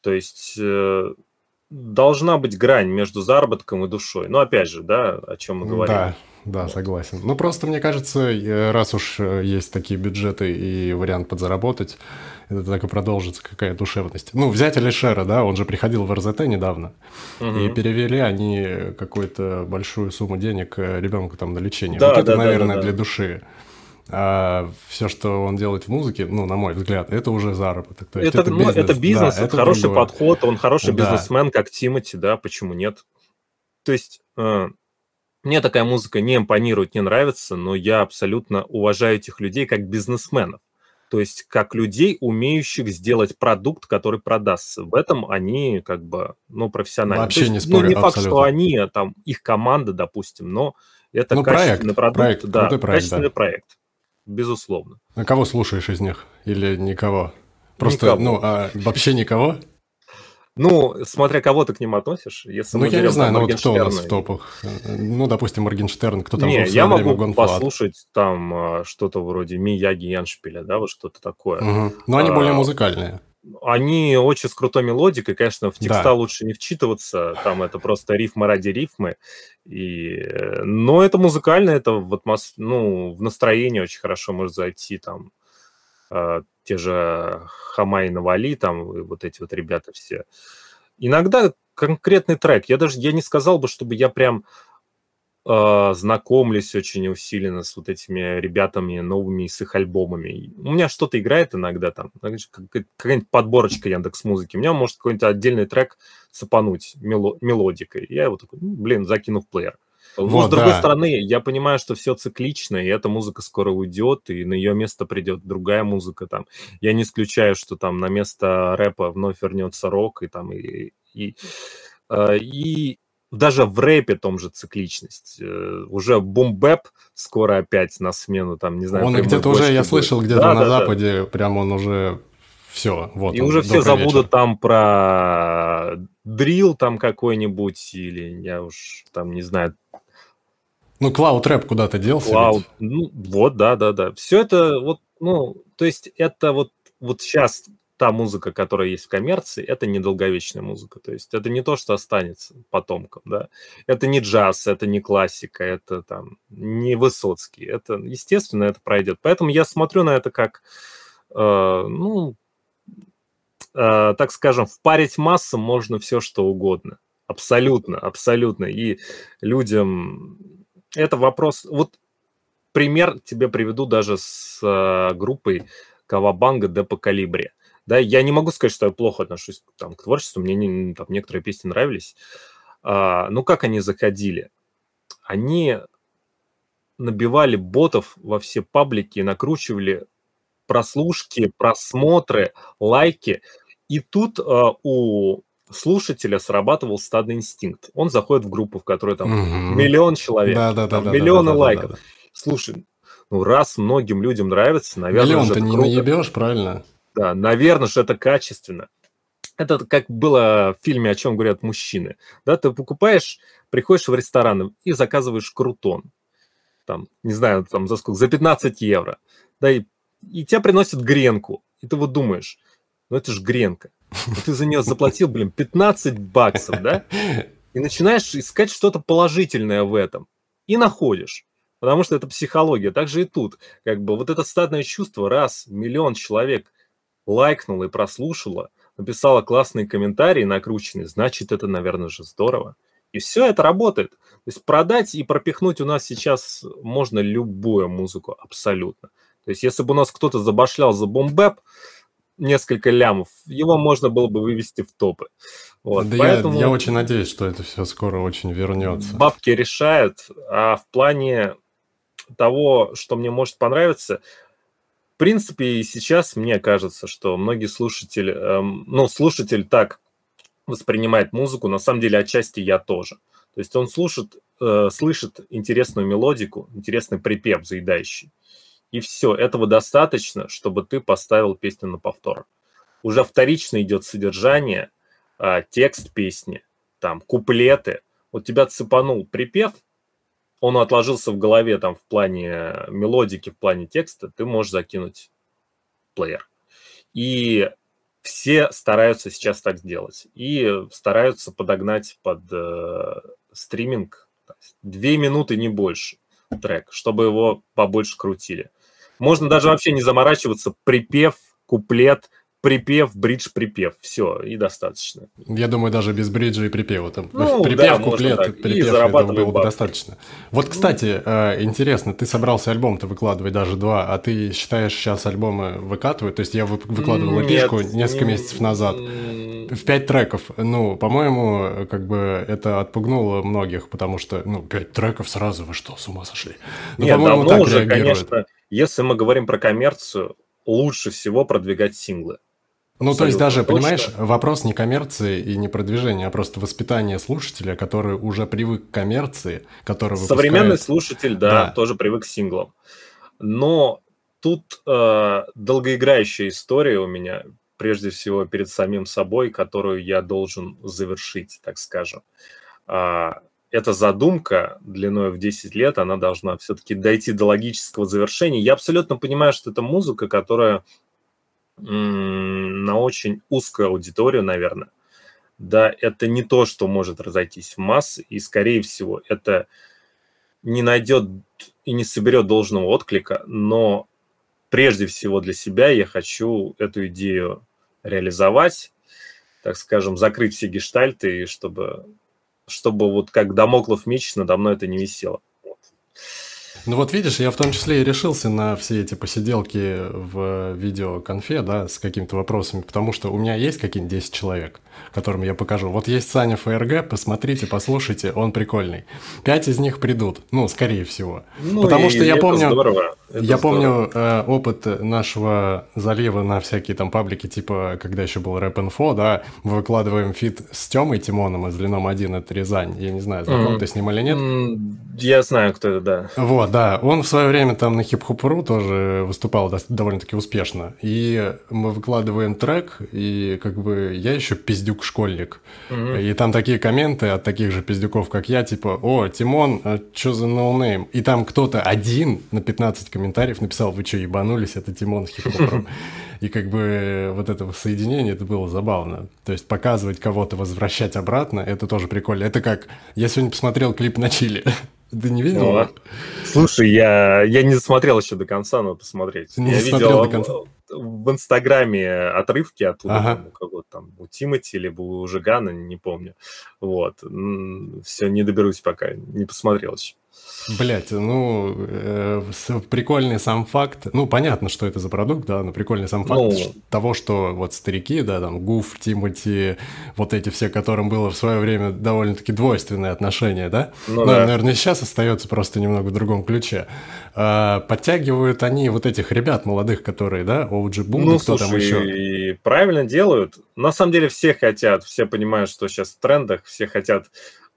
То есть э, должна быть грань между заработком и душой. Ну, опять же, да, о чем мы говорим. Да, да, согласен. Ну, просто мне кажется, э, раз уж э, есть такие бюджеты и вариант подзаработать, это так и продолжится, какая душевность. Ну, взять Алишера, да, он же приходил в РЗТ недавно, угу. и перевели они какую-то большую сумму денег э, ребенку там на лечение. Да, вот это, да, наверное, да, да, для души. А все, что он делает в музыке, ну, на мой взгляд, это уже заработок. То есть это, это, ну, бизнес, это бизнес, да, это хороший другое. подход, он хороший да. бизнесмен, как Тимати, да, почему нет? То есть мне такая музыка не импонирует, не нравится, но я абсолютно уважаю этих людей как бизнесменов. То есть как людей, умеющих сделать продукт, который продастся. В этом они как бы, ну, профессиональны. Вообще есть, не спорю, Ну, не факт, что они, а там, их команда, допустим, но это ну, качественный проект, продукт. Проект, да, проект, качественный да. проект. Безусловно. А кого слушаешь из них? Или никого? Просто, никого. ну, а вообще никого? Ну, смотря кого ты к ним относишь. Если ну, я не знаю, ну вот кто у нас в топах? Ну, допустим, Моргенштерн, кто там Не, я могу Гонфлад. послушать там а, что-то вроде Мияги Яншпиля, да, вот что-то такое. Угу. Но они а, более музыкальные. Они очень с крутой мелодикой, конечно, в текста да. лучше не вчитываться, там это просто рифмы ради рифмы. И... Э, но это музыкально, это в, атмос... ну, в настроении очень хорошо может зайти, там а, те же Хамай Навали, там и вот эти вот ребята все. Иногда конкретный трек. Я даже я не сказал бы, чтобы я прям э, знакомлюсь очень усиленно с вот этими ребятами новыми, с их альбомами. У меня что-то играет иногда там, какая-нибудь подборочка Яндекс Музыки. У меня может какой-нибудь отдельный трек цепануть мелодикой. Я его такой, ну, блин, закину в плеер. Но, вот, с другой да. стороны, я понимаю, что все циклично, и эта музыка скоро уйдет, и на ее место придет другая музыка. Там. Я не исключаю, что там на место рэпа вновь вернется рок, и там и, и, и даже в рэпе том же цикличность. Э, уже бумбэп скоро опять на смену, там, не знаю. Он где-то уже, я слышал, где-то да, на да, Западе, да. прям он уже все, вот. И он, уже все забудут там про дрил там какой-нибудь, или я уж там не знаю, ну, Cloud Rap куда-то делся. Cloud, ну, вот, да, да, да. Все это вот, ну, то есть это вот, вот сейчас та музыка, которая есть в коммерции, это недолговечная музыка. То есть это не то, что останется потомкам, да. Это не джаз, это не классика, это там не Высоцкий. Это, естественно, это пройдет. Поэтому я смотрю на это как, э, ну, э, так скажем, впарить массам можно все, что угодно. Абсолютно, абсолютно. И людям это вопрос... Вот пример тебе приведу даже с э, группой Кавабанга Депо Калибри. Да, я не могу сказать, что я плохо отношусь там, к творчеству, мне не, там, некоторые песни нравились. А, ну, как они заходили? Они набивали ботов во все паблики, накручивали прослушки, просмотры, лайки. И тут а, у слушателя срабатывал стадный инстинкт. Он заходит в группу, в которой там угу. миллион человек, да, да, там, да, миллионы да, да, лайков. Да, да, да. Слушай, ну раз многим людям нравится, наверное... Миллион ты не наебешь, правильно? Да, наверное же это качественно. это как было в фильме «О чем говорят мужчины». Да, ты покупаешь, приходишь в ресторан и заказываешь крутон. Там, не знаю, там за сколько, за 15 евро. Да, и, и тебя приносят гренку. И ты вот думаешь, ну это же гренка. И ты за нее заплатил, блин, 15 баксов, да? И начинаешь искать что-то положительное в этом. И находишь. Потому что это психология. Так же и тут. Как бы вот это стадное чувство, раз миллион человек лайкнуло и прослушало, написала классные комментарии накрученные, значит, это, наверное же, здорово. И все это работает. То есть продать и пропихнуть у нас сейчас можно любую музыку абсолютно. То есть если бы у нас кто-то забашлял за бомбэп, несколько лямов, его можно было бы вывести в топы. Вот, да поэтому... я, я очень надеюсь, что это все скоро очень вернется. Бабки решают, а в плане того, что мне может понравиться, в принципе, и сейчас мне кажется, что многие слушатели, эм, ну, слушатель так воспринимает музыку, на самом деле отчасти я тоже. То есть он слушает, э, слышит интересную мелодику, интересный припев заедающий. И все, этого достаточно, чтобы ты поставил песню на повтор. Уже вторично идет содержание, э, текст песни, там, куплеты. Вот тебя цепанул припев, он отложился в голове там в плане мелодики, в плане текста, ты можешь закинуть плеер. И все стараются сейчас так сделать. И стараются подогнать под э, стриминг две минуты, не больше трек, чтобы его побольше крутили. Можно даже вообще не заморачиваться, припев, куплет, припев, бридж, припев. Все, и достаточно. Я думаю, даже без бриджа и припева. Там, ну, припев, да, куплет, припев, я думаю, было бы достаточно. Вот, кстати, э, интересно, ты собрался альбом-то выкладывать даже два, а ты считаешь, сейчас альбомы выкатывают? То есть я выкладывал эпишку несколько месяцев назад. В пять треков. Ну, по-моему, как бы это отпугнуло многих, потому что, ну, пять треков сразу, вы что, с ума сошли? Ну, Нет, давно так уже, реагирует. конечно, если мы говорим про коммерцию, лучше всего продвигать синглы. Ну, то есть даже, точно. понимаешь, вопрос не коммерции и не продвижения, а просто воспитания слушателя, который уже привык к коммерции, который выпускает... Современный слушатель, да, да, тоже привык к синглам. Но тут э, долгоиграющая история у меня, прежде всего перед самим собой, которую я должен завершить, так скажем. А, эта задумка длиной в 10 лет, она должна все-таки дойти до логического завершения. Я абсолютно понимаю, что это музыка, которая на очень узкую аудиторию, наверное. Да, это не то, что может разойтись в массы, и, скорее всего, это не найдет и не соберет должного отклика, но прежде всего для себя я хочу эту идею реализовать, так скажем, закрыть все гештальты, чтобы, чтобы вот как дамоклов меч надо мной это не висело. Ну вот видишь, я в том числе и решился на все эти посиделки в видеоконфе, да, с какими-то вопросами, потому что у меня есть какие-нибудь 10 человек, которым я покажу. Вот есть Саня ФРГ, посмотрите, послушайте, он прикольный. Пять из них придут, ну, скорее всего. Ну, потому что я помню, здорово. Это я здорово. помню э, опыт нашего залива на всякие там паблики, типа, когда еще был Рэп Инфо, да, мы выкладываем feat с Тёмой Тимоном из Леном 1, это Рязань. Я не знаю, знаком mm. ты с ним или нет. Mm, я знаю, кто это, да. Вот, да, он в свое время там на hip-hop.ru тоже выступал довольно-таки успешно. И мы выкладываем трек, и как бы я еще пиздюк-школьник. Mm-hmm. И там такие комменты от таких же пиздюков, как я, типа, о, Тимон, а что за no-name? И там кто-то один на 15 комментариев написал, вы что, ебанулись, это Тимон хип-хоп. И как бы вот это соединение, это было забавно. То есть показывать кого-то, возвращать обратно, это тоже прикольно. Это как, я сегодня посмотрел клип на Чили. Ты не видел? Ну, слушай, я, я не смотрел еще до конца, надо посмотреть. Не я видел до конца. в Инстаграме отрывки оттуда, ага. кого-то там, у Тимати, либо у Жигана, не помню. Вот. Все, не доберусь пока, не посмотрел еще. Блять, ну, э, прикольный сам факт. Ну, понятно, что это за продукт, да, но прикольный сам факт ну... того, что вот старики, да, там, Гуф, Тимати, вот эти все, которым было в свое время довольно-таки двойственное отношение, да? Ну, но, да. наверное, сейчас остается просто немного в другом ключе. А, подтягивают они вот этих ребят молодых, которые, да, OG Boom, ну, кто слушай, там еще? И правильно делают. На самом деле все хотят, все понимают, что сейчас в трендах, все хотят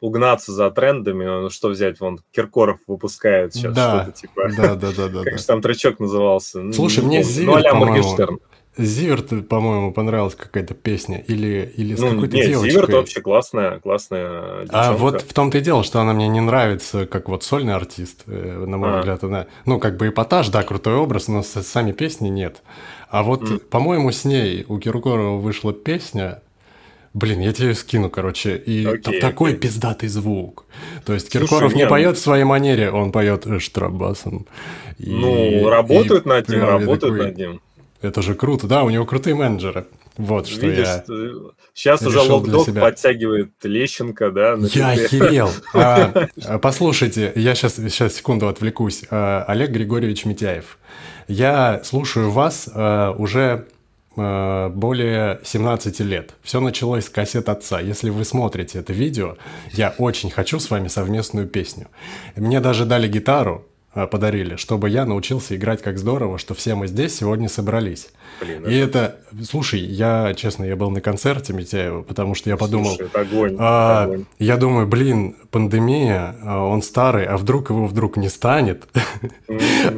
угнаться за трендами, ну что взять, вон Киркоров выпускает сейчас да, что-то типа. Да, да, да, да. Как же там тречок назывался? Слушай, мне Зиверт, ну, по-моему, Зиверт, по-моему, понравилась какая-то песня или, или с Ну, какой-то нет, девочкой. Зиверт вообще классная, классная А девчонка. вот в том-то и дело, что она мне не нравится как вот сольный артист, э, на мой А. взгляд, она, ну, как бы эпатаж, да, крутой образ, но сами песни нет. А вот, М. по-моему, с ней у Киркорова вышла песня, блин, я тебе скину, короче, и там Окей, такой пиздатый звук. То есть Слушай, Киркоров не не, ну- поет в своей манере, он поет э, штрабасом. И- Ну, работают и над ним, работают такой, над ним. Это же круто, да, у него крутые менеджеры. Вот что Видишь, я... сейчас уже Локдог подтягивает Лещенко, да? Я охерел. А, а, послушайте, я сейчас, сейчас секунду отвлекусь. А, Олег Григорьевич Митяев. Я слушаю вас а, уже более 17 лет. Все началось с кассет отца. Если вы смотрите это видео, я очень хочу с вами совместную песню. Мне даже дали гитару, а, подарили, чтобы я научился играть как здорово, что все мы здесь сегодня собрались. Блин, И это, слушай, я, честно, я был на концерте Митяева, потому что я подумал, Слушай, это огонь, это а, огонь. я думаю, блин, пандемия, а, он старый, а вдруг его вдруг не станет,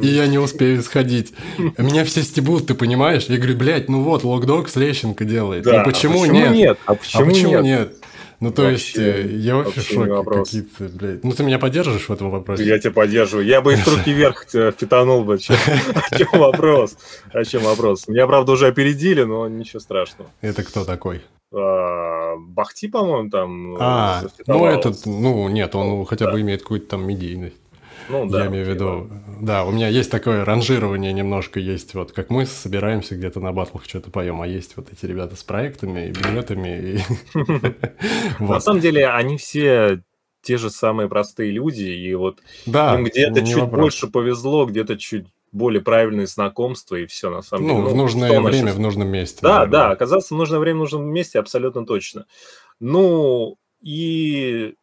и я не успею сходить. Меня все стебут, ты понимаешь? Я говорю, блядь, ну вот, Локдог с Лещенко делает. Да, а почему, нет? А почему нет? Ну, то есть, Вообще- э, я вообще вообще шоке вопрос. какие-то, блядь. Ну, ты меня поддержишь в этом вопросе? Я тебя поддерживаю. Я бы из руки вверх тебя впитанул бы. Чем- О чем вопрос? О чем вопрос? Меня, правда, уже опередили, но ничего страшного. Это кто такой? А, Бахти, по-моему, там А, э, ну, впитовал. этот, ну, нет, он хотя бы имеет какую-то там медийность. Ну, да, Я имею в виду, да, у меня есть такое ранжирование немножко, есть вот, как мы собираемся где-то на батлах что-то поем, а есть вот эти ребята с проектами и билетами. На самом деле, они все те же самые простые люди, и вот им где-то чуть больше повезло, где-то чуть более правильные знакомства, и все, на самом деле. Ну, в нужное время, в нужном месте. Да, наверное. да, оказаться в нужное время, в нужном месте, абсолютно точно. Ну, и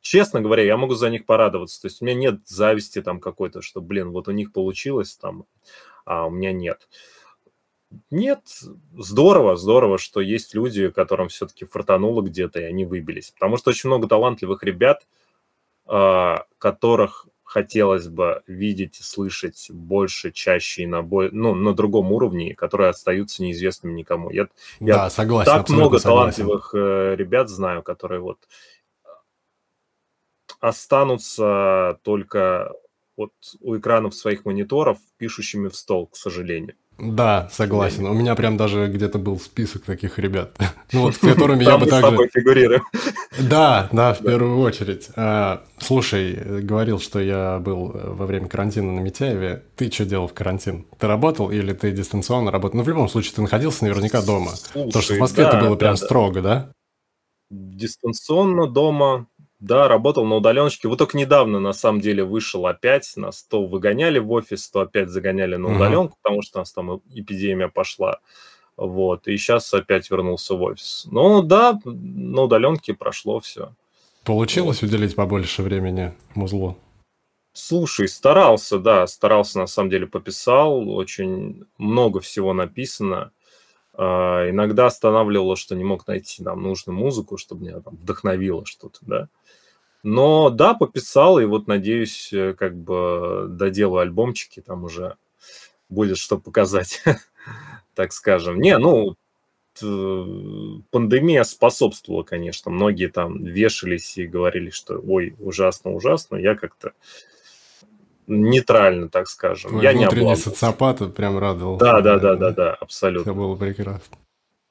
честно говоря, я могу за них порадоваться. То есть у меня нет зависти там какой-то, что, блин, вот у них получилось там, а у меня нет. Нет, здорово, здорово, что есть люди, которым все-таки фартануло где-то, и они выбились. Потому что очень много талантливых ребят, а, которых хотелось бы видеть и слышать больше, чаще и на, бо- ну, на другом уровне, которые остаются неизвестными никому. Я я Да, согласен, так много согласен. талантливых э, ребят знаю, которые вот останутся только вот у экранов своих мониторов, пишущими в стол, к сожалению. Да, согласен. У меня прям даже где-то был список таких ребят. Ну вот, с которыми я бы также... фигурируем. Да, да, в первую очередь. А, Слушай, говорил, что я был э, во время карантина на Митяеве. Ты что делал в карантин? Ты работал или ты дистанционно работал? Ну, в любом случае, ты находился наверняка дома. Потому что в Москве это было прям строго, да? Дистанционно дома, да, работал на удаленочке. Вот только недавно, на самом деле, вышел опять. Нас то выгоняли в офис, то опять загоняли на удаленку, потому что у нас там эпидемия пошла. Вот, и сейчас опять вернулся в офис. Ну да, на удаленке прошло все. Получилось уделить побольше времени музлу? Слушай, старался, да, старался, на самом деле, пописал, очень много всего написано. А, иногда останавливало, что не мог найти нам нужную музыку, чтобы меня там вдохновило что-то, да. Но да, пописал, и вот, надеюсь, э, как бы доделаю альбомчики, там уже будет что показать, так скажем. Не, ну, пандемия способствовала, конечно. Многие там вешались и говорили, что ой, ужасно, ужасно. Я как-то нейтрально, так скажем. Твой Я не обламывался. социопат прям радовался. Да, да, да, да, да, абсолютно. было прекрасно.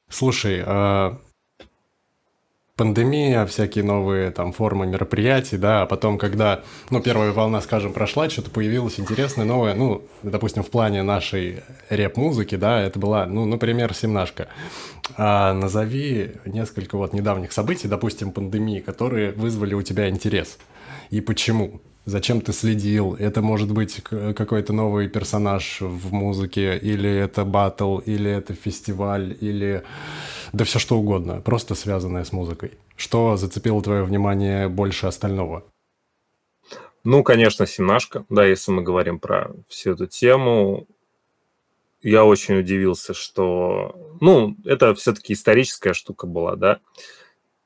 Слушай, а пандемия, всякие новые там формы мероприятий, да, а потом, когда, ну, первая волна, скажем, прошла, что-то появилось интересное, новое, ну, допустим, в плане нашей реп-музыки, да, это была, ну, например, «Семнашка». А назови несколько вот недавних событий, допустим, пандемии, которые вызвали у тебя интерес. И почему? Зачем ты следил? Это может быть какой-то новый персонаж в музыке, или это батл, или это фестиваль, или да все что угодно, просто связанное с музыкой. Что зацепило твое внимание больше остального? Ну, конечно, семнашка, да, если мы говорим про всю эту тему. Я очень удивился, что... Ну, это все-таки историческая штука была, да.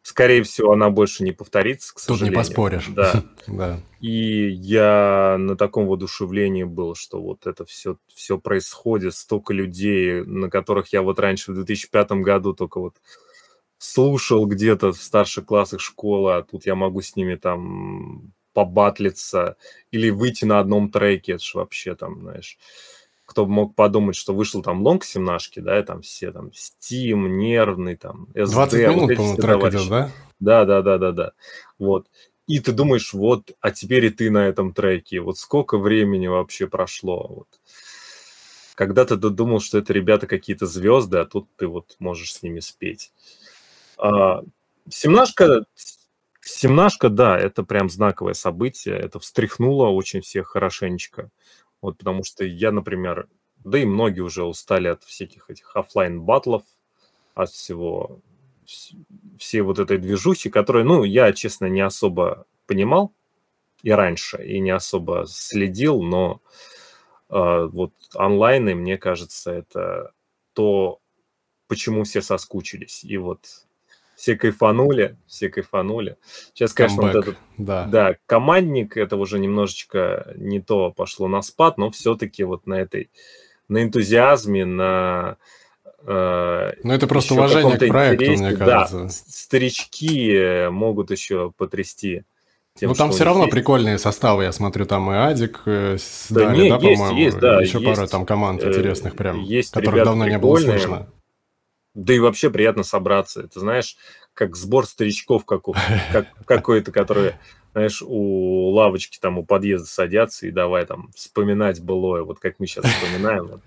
Скорее всего, она больше не повторится, к Тут не сожалению. поспоришь. Да. Да. И я на таком воодушевлении был, что вот это все, все происходит, столько людей, на которых я вот раньше в 2005 году только вот слушал где-то в старших классах школы, а тут я могу с ними там побатлиться или выйти на одном треке, это же вообще там, знаешь, кто мог подумать, что вышел там лонг 17 да, и там все там Steam, Нервный, там SD. 20 минут, вот по-моему, трек идет, да? Да, да, да, да, да. Вот. И ты думаешь, вот, а теперь и ты на этом треке. Вот сколько времени вообще прошло. Вот. Когда ты думал, что это ребята какие-то звезды, а тут ты вот можешь с ними спеть. А, семнашка, семнашка, да, это прям знаковое событие. Это встряхнуло очень всех хорошенечко. Вот потому что я, например, да и многие уже устали от всяких этих офлайн батлов, от всего всей вот этой движухи, которую, ну, я, честно, не особо понимал и раньше, и не особо следил, но э, вот онлайны, мне кажется, это то, почему все соскучились. И вот все кайфанули, все кайфанули. Сейчас, конечно, Comeback, вот этот да. Да, командник, это уже немножечко не то пошло на спад, но все-таки вот на этой, на энтузиазме, на Э, ну, это просто уважение к проекту, интересе. мне кажется. Да, старички могут еще потрясти. Тем, ну, там все равно есть. прикольные составы, я смотрю, там и Адик э, да, Дали, не, да, есть, по-моему, есть, да, еще есть, пара там команд э, интересных прям, есть которых давно не было слышно. Да и вообще приятно собраться. Это знаешь, как сбор старичков как, как, какой-то, которые знаешь, у лавочки там у подъезда садятся и давай там вспоминать былое, вот как мы сейчас вспоминаем. Вот,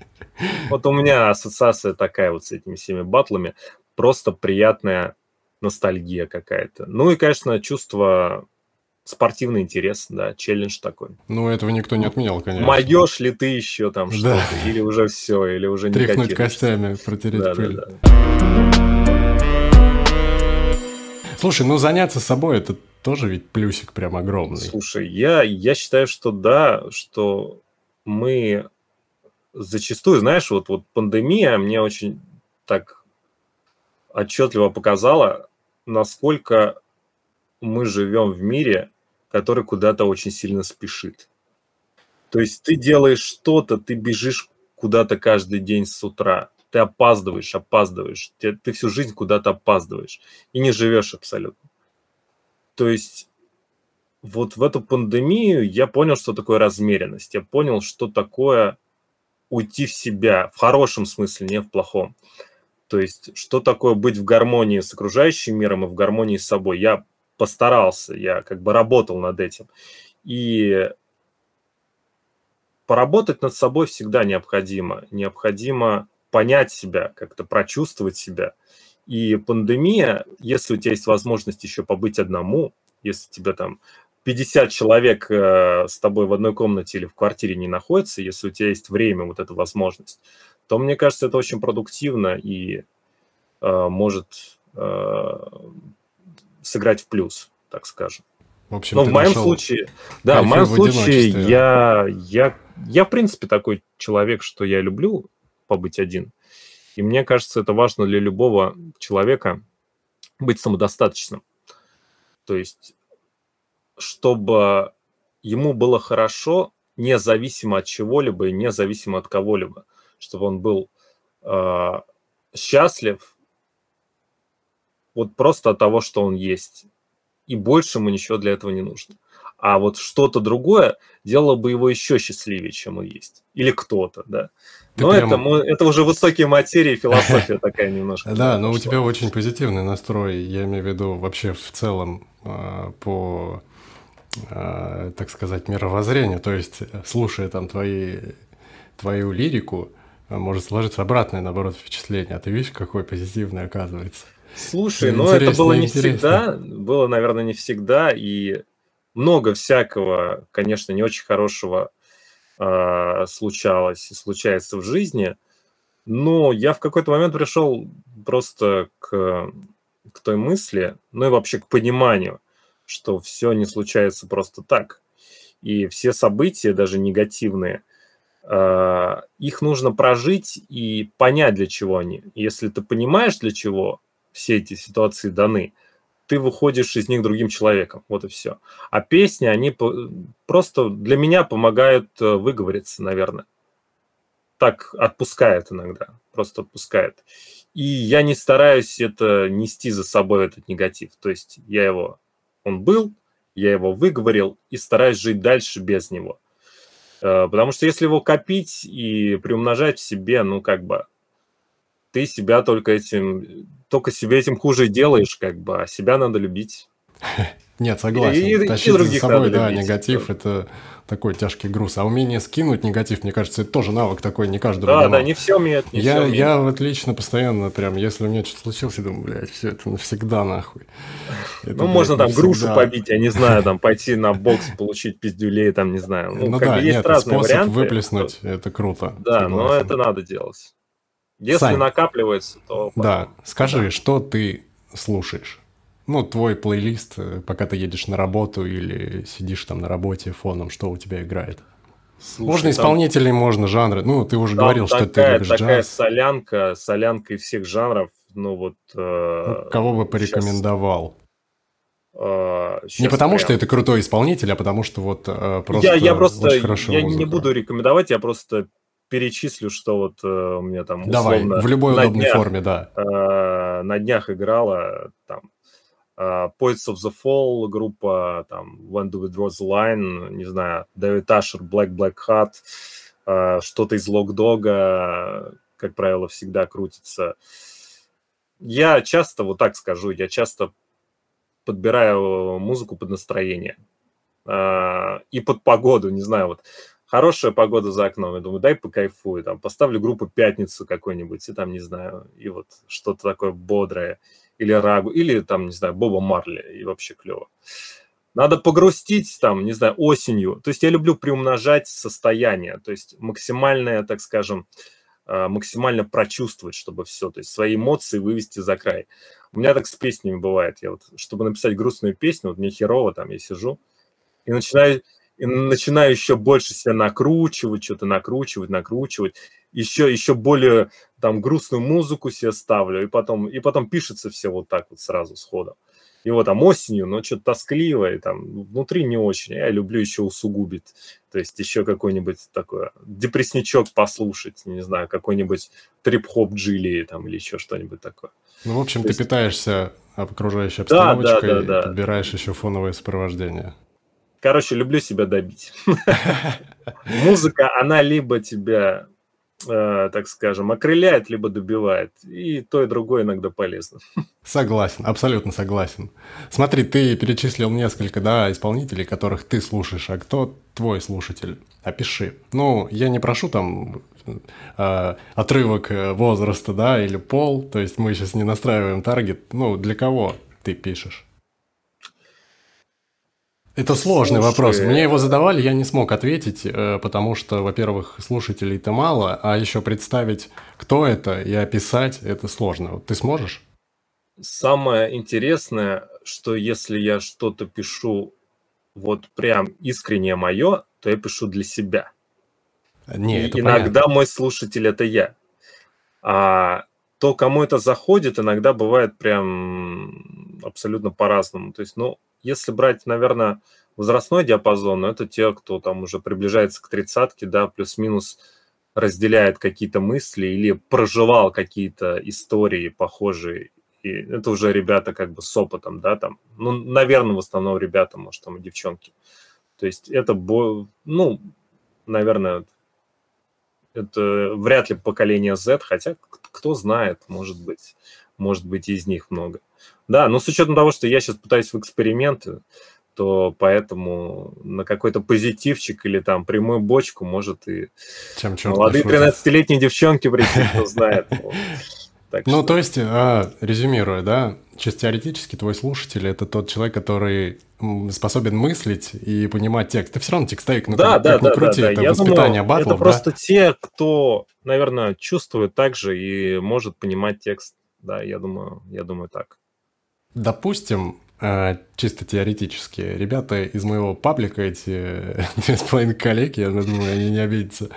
вот у меня ассоциация такая вот с этими всеми батлами, просто приятная ностальгия какая-то. Ну и, конечно, чувство спортивный интерес, да, челлендж такой. Ну, этого никто не отменял, конечно. Могешь ли ты еще там что-то, или уже все, или уже не Тряхнуть костями, протереть да, пыль. Да, да. Слушай, ну заняться собой это тоже ведь плюсик прям огромный. Слушай, я, я считаю, что да, что мы зачастую, знаешь, вот, вот пандемия мне очень так отчетливо показала, насколько мы живем в мире, который куда-то очень сильно спешит. То есть ты делаешь что-то, ты бежишь куда-то каждый день с утра ты опаздываешь, опаздываешь, ты, ты всю жизнь куда-то опаздываешь и не живешь абсолютно. То есть вот в эту пандемию я понял, что такое размеренность, я понял, что такое уйти в себя, в хорошем смысле, не в плохом. То есть, что такое быть в гармонии с окружающим миром и в гармонии с собой. Я постарался, я как бы работал над этим. И поработать над собой всегда необходимо. Необходимо понять себя, как-то прочувствовать себя. И пандемия, если у тебя есть возможность еще побыть одному, если тебя там 50 человек э, с тобой в одной комнате или в квартире не находится, если у тебя есть время, вот эта возможность, то мне кажется, это очень продуктивно и э, может э, сыграть в плюс, так скажем. В общем, Но в моем случае, да, в моем случае я, я, я в принципе такой человек, что я люблю побыть один. И мне кажется, это важно для любого человека быть самодостаточным. То есть, чтобы ему было хорошо, независимо от чего-либо и независимо от кого-либо, чтобы он был э, счастлив вот просто от того, что он есть. И больше ему ничего для этого не нужно а вот что-то другое делало бы его еще счастливее, чем он есть. Или кто-то, да. но прям... это, это уже высокие материи, философия такая немножко. Да, но у тебя очень позитивный настрой, я имею в виду вообще в целом а, по, а, так сказать, мировоззрению. То есть, слушая там твои, твою лирику, может сложиться обратное, наоборот, впечатление. А ты видишь, какой позитивный оказывается. Слушай, ну это было не всегда, было, наверное, не всегда, и много всякого, конечно, не очень хорошего э, случалось и случается в жизни, но я в какой-то момент пришел просто к, к той мысли, ну и вообще к пониманию, что все не случается просто так. И все события, даже негативные, э, их нужно прожить и понять, для чего они. Если ты понимаешь, для чего все эти ситуации даны, ты выходишь из них другим человеком. Вот и все. А песни, они просто для меня помогают э, выговориться, наверное. Так отпускает иногда, просто отпускает. И я не стараюсь это нести за собой, этот негатив. То есть я его, он был, я его выговорил и стараюсь жить дальше без него. Э, потому что если его копить и приумножать в себе, ну, как бы, ты себя только этим, только себе этим хуже делаешь, как бы, а себя надо любить. Нет, согласен. И, Тащить и за собой, да, любить, негатив – это такой тяжкий груз. А умение скинуть негатив, мне кажется, это тоже навык такой, не каждый Да, да, не все умеет, не я, все умеет. Я вот лично постоянно прям, если у меня что-то случилось, я думаю, блядь, все это навсегда нахуй. Это, ну, блядь, можно там навсегда. грушу побить, я не знаю, там пойти на бокс, получить пиздюлей, там, не знаю. Ну, ну да, есть нет, разные способ варианты. выплеснуть, это круто. Да, но это надо делать. Если Сань, накапливается, то... Да, скажи, да. что ты слушаешь? Ну, твой плейлист, э, пока ты едешь на работу или сидишь там на работе фоном, что у тебя играет? Слушай, можно исполнителей, там, можно жанры. Ну, ты уже говорил, такая, что ты любишь такая джаз. солянка, солянка из всех жанров. Ну, вот... Э, ну, кого бы порекомендовал? Э, не потому, прям... что это крутой исполнитель, а потому, что вот э, просто Я, я просто... Я музыка. не буду рекомендовать, я просто перечислю, что вот э, у меня там условно... Давай, в любой удобной днях, форме, да. Э, на днях играла там Uh, Poets of the Fall, группа там When Do We Draw the Line, не знаю, Дэвид Ашер, Black Black Hat, uh, что-то из Локдога, как правило, всегда крутится. Я часто, вот так скажу, я часто подбираю музыку под настроение uh, и под погоду, не знаю, вот хорошая погода за окном, я думаю, дай покайфую, там, поставлю группу «Пятницу» какой-нибудь, и там, не знаю, и вот что-то такое бодрое – или Рагу, или там, не знаю, Боба Марли, и вообще клево. Надо погрустить там, не знаю, осенью. То есть я люблю приумножать состояние, то есть максимальное, так скажем, а, максимально прочувствовать, чтобы все, то есть свои эмоции вывести за край. У меня так с песнями бывает. Я вот, чтобы написать грустную песню, вот мне херово, там я сижу и начинаю, и начинаю еще больше себя накручивать, что-то накручивать, накручивать еще, еще более там грустную музыку себе ставлю, и потом, и потом пишется все вот так вот сразу сходу. И вот там осенью, ну, что-то тоскливое, там, внутри не очень. Я люблю еще усугубить. То есть еще какой-нибудь такой депрессничок послушать, не знаю, какой-нибудь трип-хоп джилли там или еще что-нибудь такое. Ну, в общем, То ты есть... питаешься окружающей обстановочкой, да, да, да, да. подбираешь еще фоновое сопровождение. Короче, люблю себя добить. Музыка, она либо тебя э, так скажем, окрыляет, либо добивает. И то, и другое иногда полезно. Согласен, абсолютно согласен. Смотри, ты перечислил несколько, да, исполнителей, которых ты слушаешь, а кто твой слушатель? Опиши. Ну, я не прошу там э, отрывок э, возраста, да, или пол, то есть мы сейчас не настраиваем таргет. Ну, для кого ты пишешь? Это сложный Слушай, вопрос. Мне его задавали, я не смог ответить, э, потому что, во-первых, слушателей-то мало, а еще представить, кто это, и описать это сложно. Вот ты сможешь? Самое интересное, что если я что-то пишу вот прям искренне мое, то я пишу для себя. Не, это иногда понятно. мой слушатель это я. А то, кому это заходит, иногда бывает прям абсолютно по-разному. То есть, ну, если брать, наверное, возрастной диапазон, ну, это те, кто там уже приближается к тридцатке, да, плюс-минус разделяет какие-то мысли или проживал какие-то истории похожие. И это уже ребята как бы с опытом, да, там, ну, наверное, в основном ребята, может, там и девчонки. То есть это, ну, наверное, это вряд ли поколение Z, хотя кто знает, может быть, может быть, из них много. Да, но с учетом того, что я сейчас пытаюсь в эксперименты, то поэтому на какой-то позитивчик или там прямую бочку может и Чем молодые 13-летние девчонки прийти, кто знает. Так ну, что... то есть, а, резюмируя, да, чисто теоретически твой слушатель – это тот человек, который способен мыслить и понимать текст. Ты все равно текстовик, ну, да, как, да, как да, крути, да, это Я воспитание думаю, батлов, Это да? просто те, кто, наверное, чувствует так же и может понимать текст. Да, я думаю, я думаю так. Допустим, э, чисто теоретически, ребята из моего паблика, эти две с половиной коллеги, я думаю, они не обидятся,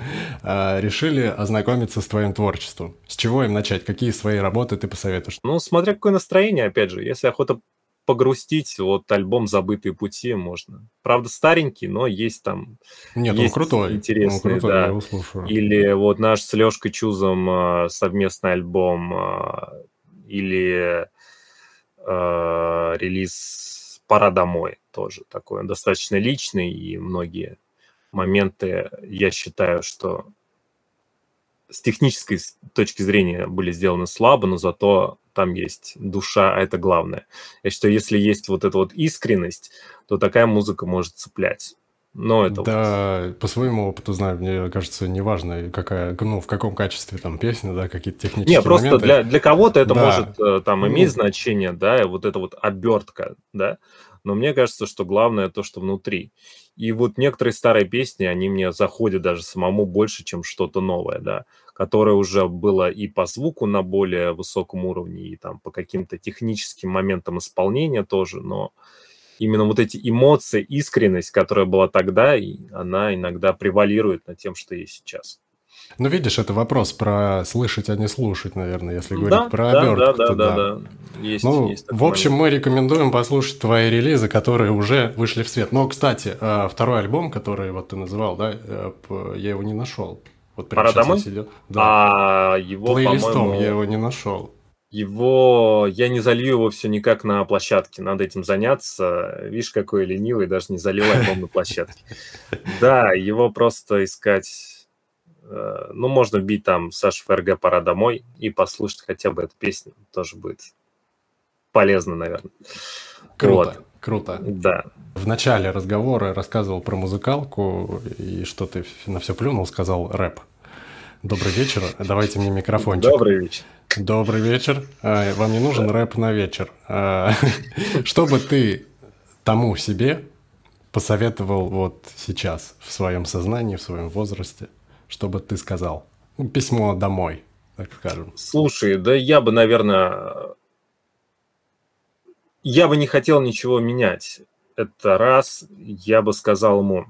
э, решили ознакомиться с твоим творчеством. С чего им начать? Какие свои работы ты посоветуешь? Ну, смотря какое настроение, опять же. Если охота погрустить, вот альбом «Забытые пути» можно. Правда, старенький, но есть там... Нет, есть он крутой. Интересный, он крутой, да. я его слушаю. Или вот наш с Лешкой Чузом э, совместный альбом, или э, релиз «Пора домой» тоже такой. Он достаточно личный, и многие моменты, я считаю, что с технической точки зрения были сделаны слабо, но зато там есть душа, а это главное. Я считаю, если есть вот эта вот искренность, то такая музыка может цеплять. Но это да, вот... по своему опыту знаю, мне кажется, неважно, какая, ну, в каком качестве там песня, да, какие-то технические Не, просто моменты. для, для кого-то это да. может э, там иметь ну... значение, да, и вот эта вот обертка, да, но мне кажется, что главное то, что внутри. И вот некоторые старые песни, они мне заходят даже самому больше, чем что-то новое, да, которое уже было и по звуку на более высоком уровне, и там по каким-то техническим моментам исполнения тоже, но именно вот эти эмоции, искренность, которая была тогда, и она иногда превалирует над тем, что есть сейчас. Ну, видишь, это вопрос про слышать, а не слушать, наверное, если говорить да, про да, обертку. Да, да, да, да, да. Есть, ну, есть в общем, момент. мы рекомендуем послушать твои релизы, которые уже вышли в свет. Но, кстати, второй альбом, который вот ты называл, да, я его не нашел. Вот Пора домой? Сидел. Да. А его, Плейлистом по-моему... я его не нашел. Его... Я не залью его все никак на площадке. Надо этим заняться. Видишь, какой ленивый, даже не залил альбом на площадке. Да, его просто искать... Ну, можно бить там Саша ФРГ «Пора домой» и послушать хотя бы эту песню. Тоже будет полезно, наверное. Круто, вот. круто. Да. В начале разговора рассказывал про музыкалку, и что ты на все плюнул, сказал рэп. Добрый вечер, давайте мне микрофончик. Добрый вечер. Добрый вечер. Вам не нужен рэп на вечер. Что бы ты тому себе посоветовал вот сейчас в своем сознании, в своем возрасте, чтобы ты сказал? Письмо домой, так скажем. Слушай, да я бы, наверное, я бы не хотел ничего менять. Это раз, я бы сказал ему,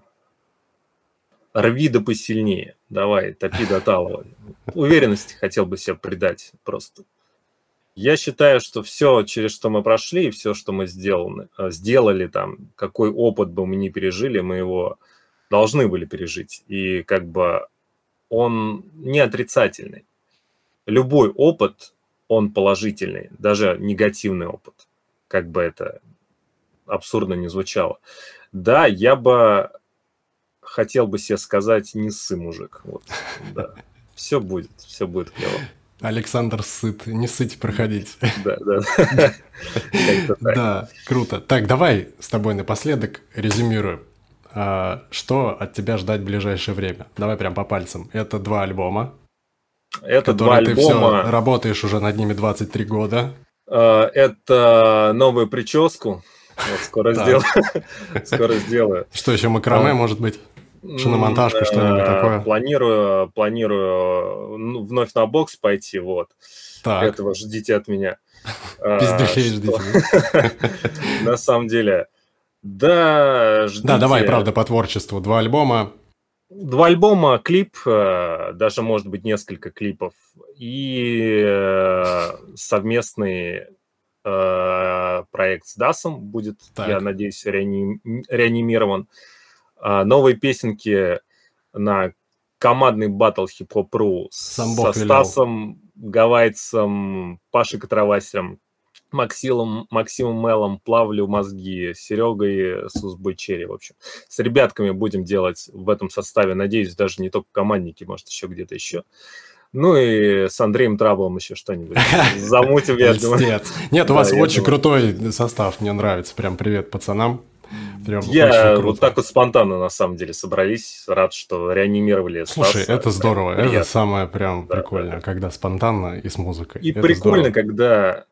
рви да посильнее, давай, топи до талого. Уверенности хотел бы себе придать просто. Я считаю, что все, через что мы прошли, все, что мы сделаны, сделали там, какой опыт бы мы ни пережили, мы его должны были пережить. И как бы он не отрицательный. Любой опыт, он положительный, даже негативный опыт как бы это абсурдно не звучало. Да, я бы хотел бы себе сказать, не ссы, мужик. Вот, да. Все будет, все будет клево. Александр сыт, не сыть проходить. Да, да. Да, круто. Так, давай с тобой напоследок резюмируем. Что от тебя ждать в ближайшее время? Давай прям по пальцам. Это два альбома. Это два альбома. Ты все работаешь уже над ними 23 года. Это новую прическу. Вот скоро сделаю. Скоро сделаю. Что еще, макраме, может быть? Шиномонтажка, что-нибудь такое? Планирую, планирую ну, вновь на бокс пойти, вот. Так. Этого ждите от меня. Пиздюлей ждите. На самом деле, да, ждите. Да, давай, правда, по творчеству. Два альбома. Два альбома, клип, даже, может быть, несколько клипов, и совместный проект с Дасом будет, так. я надеюсь, реаним, реанимирован. Новые песенки на командный батл хип-хоп.ру со Стасом Гавайцем, Пашей Катравасем, Максимом, Максимом Мелом, Плавлю мозги, Серегой Сузбой Черри, в общем. С ребятками будем делать в этом составе, надеюсь, даже не только командники, может, еще где-то еще. Ну и с Андреем Траблом еще что-нибудь замутим, я думаю. Нет, у вас очень крутой состав, мне нравится. Прям привет пацанам. Прям я вот так вот спонтанно на самом деле собрались, рад, что реанимировали. Слушай, Стаса. это здорово, это приятно. самое прям да, прикольное, да. когда спонтанно и с музыкой. И это прикольно, здорово. когда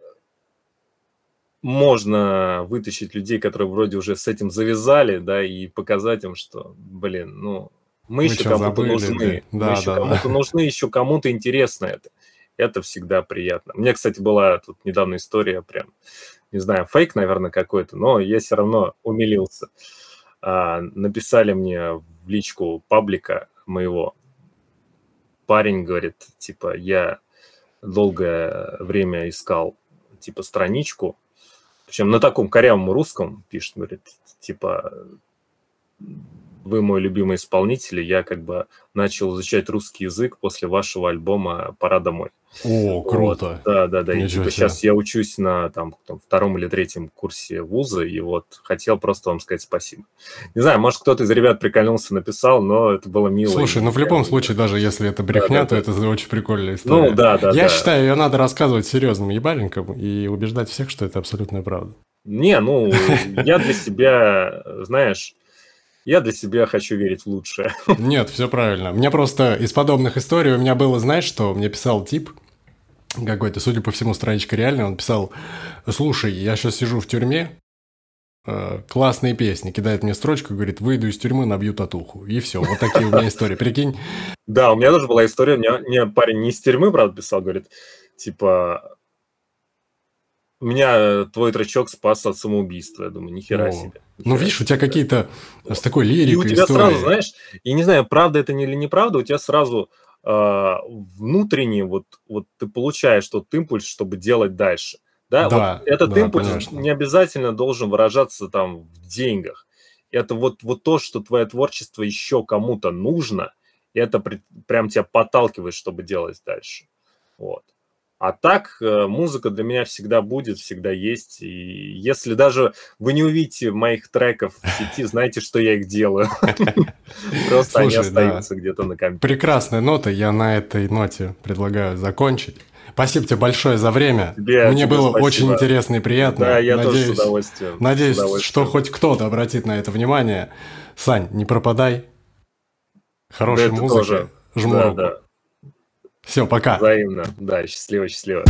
можно вытащить людей, которые вроде уже с этим завязали, да, и показать им, что, блин, ну, мы, мы еще кому-то нужны, да, мы еще да, кому-то да. нужны, еще кому-то интересно это. Это всегда приятно. Мне, кстати, была тут недавно история, прям, не знаю, фейк, наверное, какой-то, но я все равно умилился. А, написали мне в личку паблика моего. Парень говорит, типа, я долгое время искал, типа, страничку, Причем на таком корявом русском пишет, говорит, типа, вы мой любимый исполнитель, и я как бы начал изучать русский язык после вашего альбома «Пора домой». О, круто. Вот, да, да, да. И типа, сейчас я учусь на там, там, втором или третьем курсе вуза, и вот хотел просто вам сказать спасибо. Не знаю, может, кто-то из ребят прикольнулся, написал, но это было мило. Слушай, ну в любом да. случае, даже если это брехня, да, то да, это очень прикольная история. Ну, да, да, Я да. считаю, ее надо рассказывать серьезным ебаленьком и убеждать всех, что это абсолютная правда. Не, ну, я для себя, знаешь, я для себя хочу верить в лучшее. Нет, все правильно. Мне просто из подобных историй у меня было, знаешь, что мне писал тип, какой-то, судя по всему, страничка реальная, он писал, слушай, я сейчас сижу в тюрьме, э, классные песни, кидает мне строчку, говорит, выйду из тюрьмы, набью татуху. И все, вот такие у меня истории, прикинь. Да, у меня тоже была история, мне, мне парень не из тюрьмы, правда, писал, говорит, типа, меня твой тречок спас от самоубийства. Я думаю, нихера О. себе. Ну, видишь, у тебя какие-то с такой лирикой И у тебя истории. сразу, знаешь, я не знаю, правда это или неправда, у тебя сразу э, внутренний вот, вот ты получаешь тот импульс, чтобы делать дальше. Да, да вот этот да, импульс конечно. не обязательно должен выражаться там в деньгах. Это вот, вот то, что твое творчество еще кому-то нужно, и это при, прям тебя подталкивает, чтобы делать дальше. Вот. А так, э, музыка для меня всегда будет, всегда есть. И если даже вы не увидите моих треков в сети, знайте, что я их делаю. Просто они остаются где-то на компьютере. Прекрасная нота. Я на этой ноте предлагаю закончить. Спасибо тебе большое за время. Тебе, Мне тебе было спасибо. очень интересно и приятно. Да, я надеюсь, тоже с удовольствием. Надеюсь, с удовольствием. что хоть кто-то обратит на это внимание. Сань, не пропадай. Хорошая да, музыка. Тоже. Жму да, руку. Да. Все, пока. Взаимно. Да, счастливо, счастливо.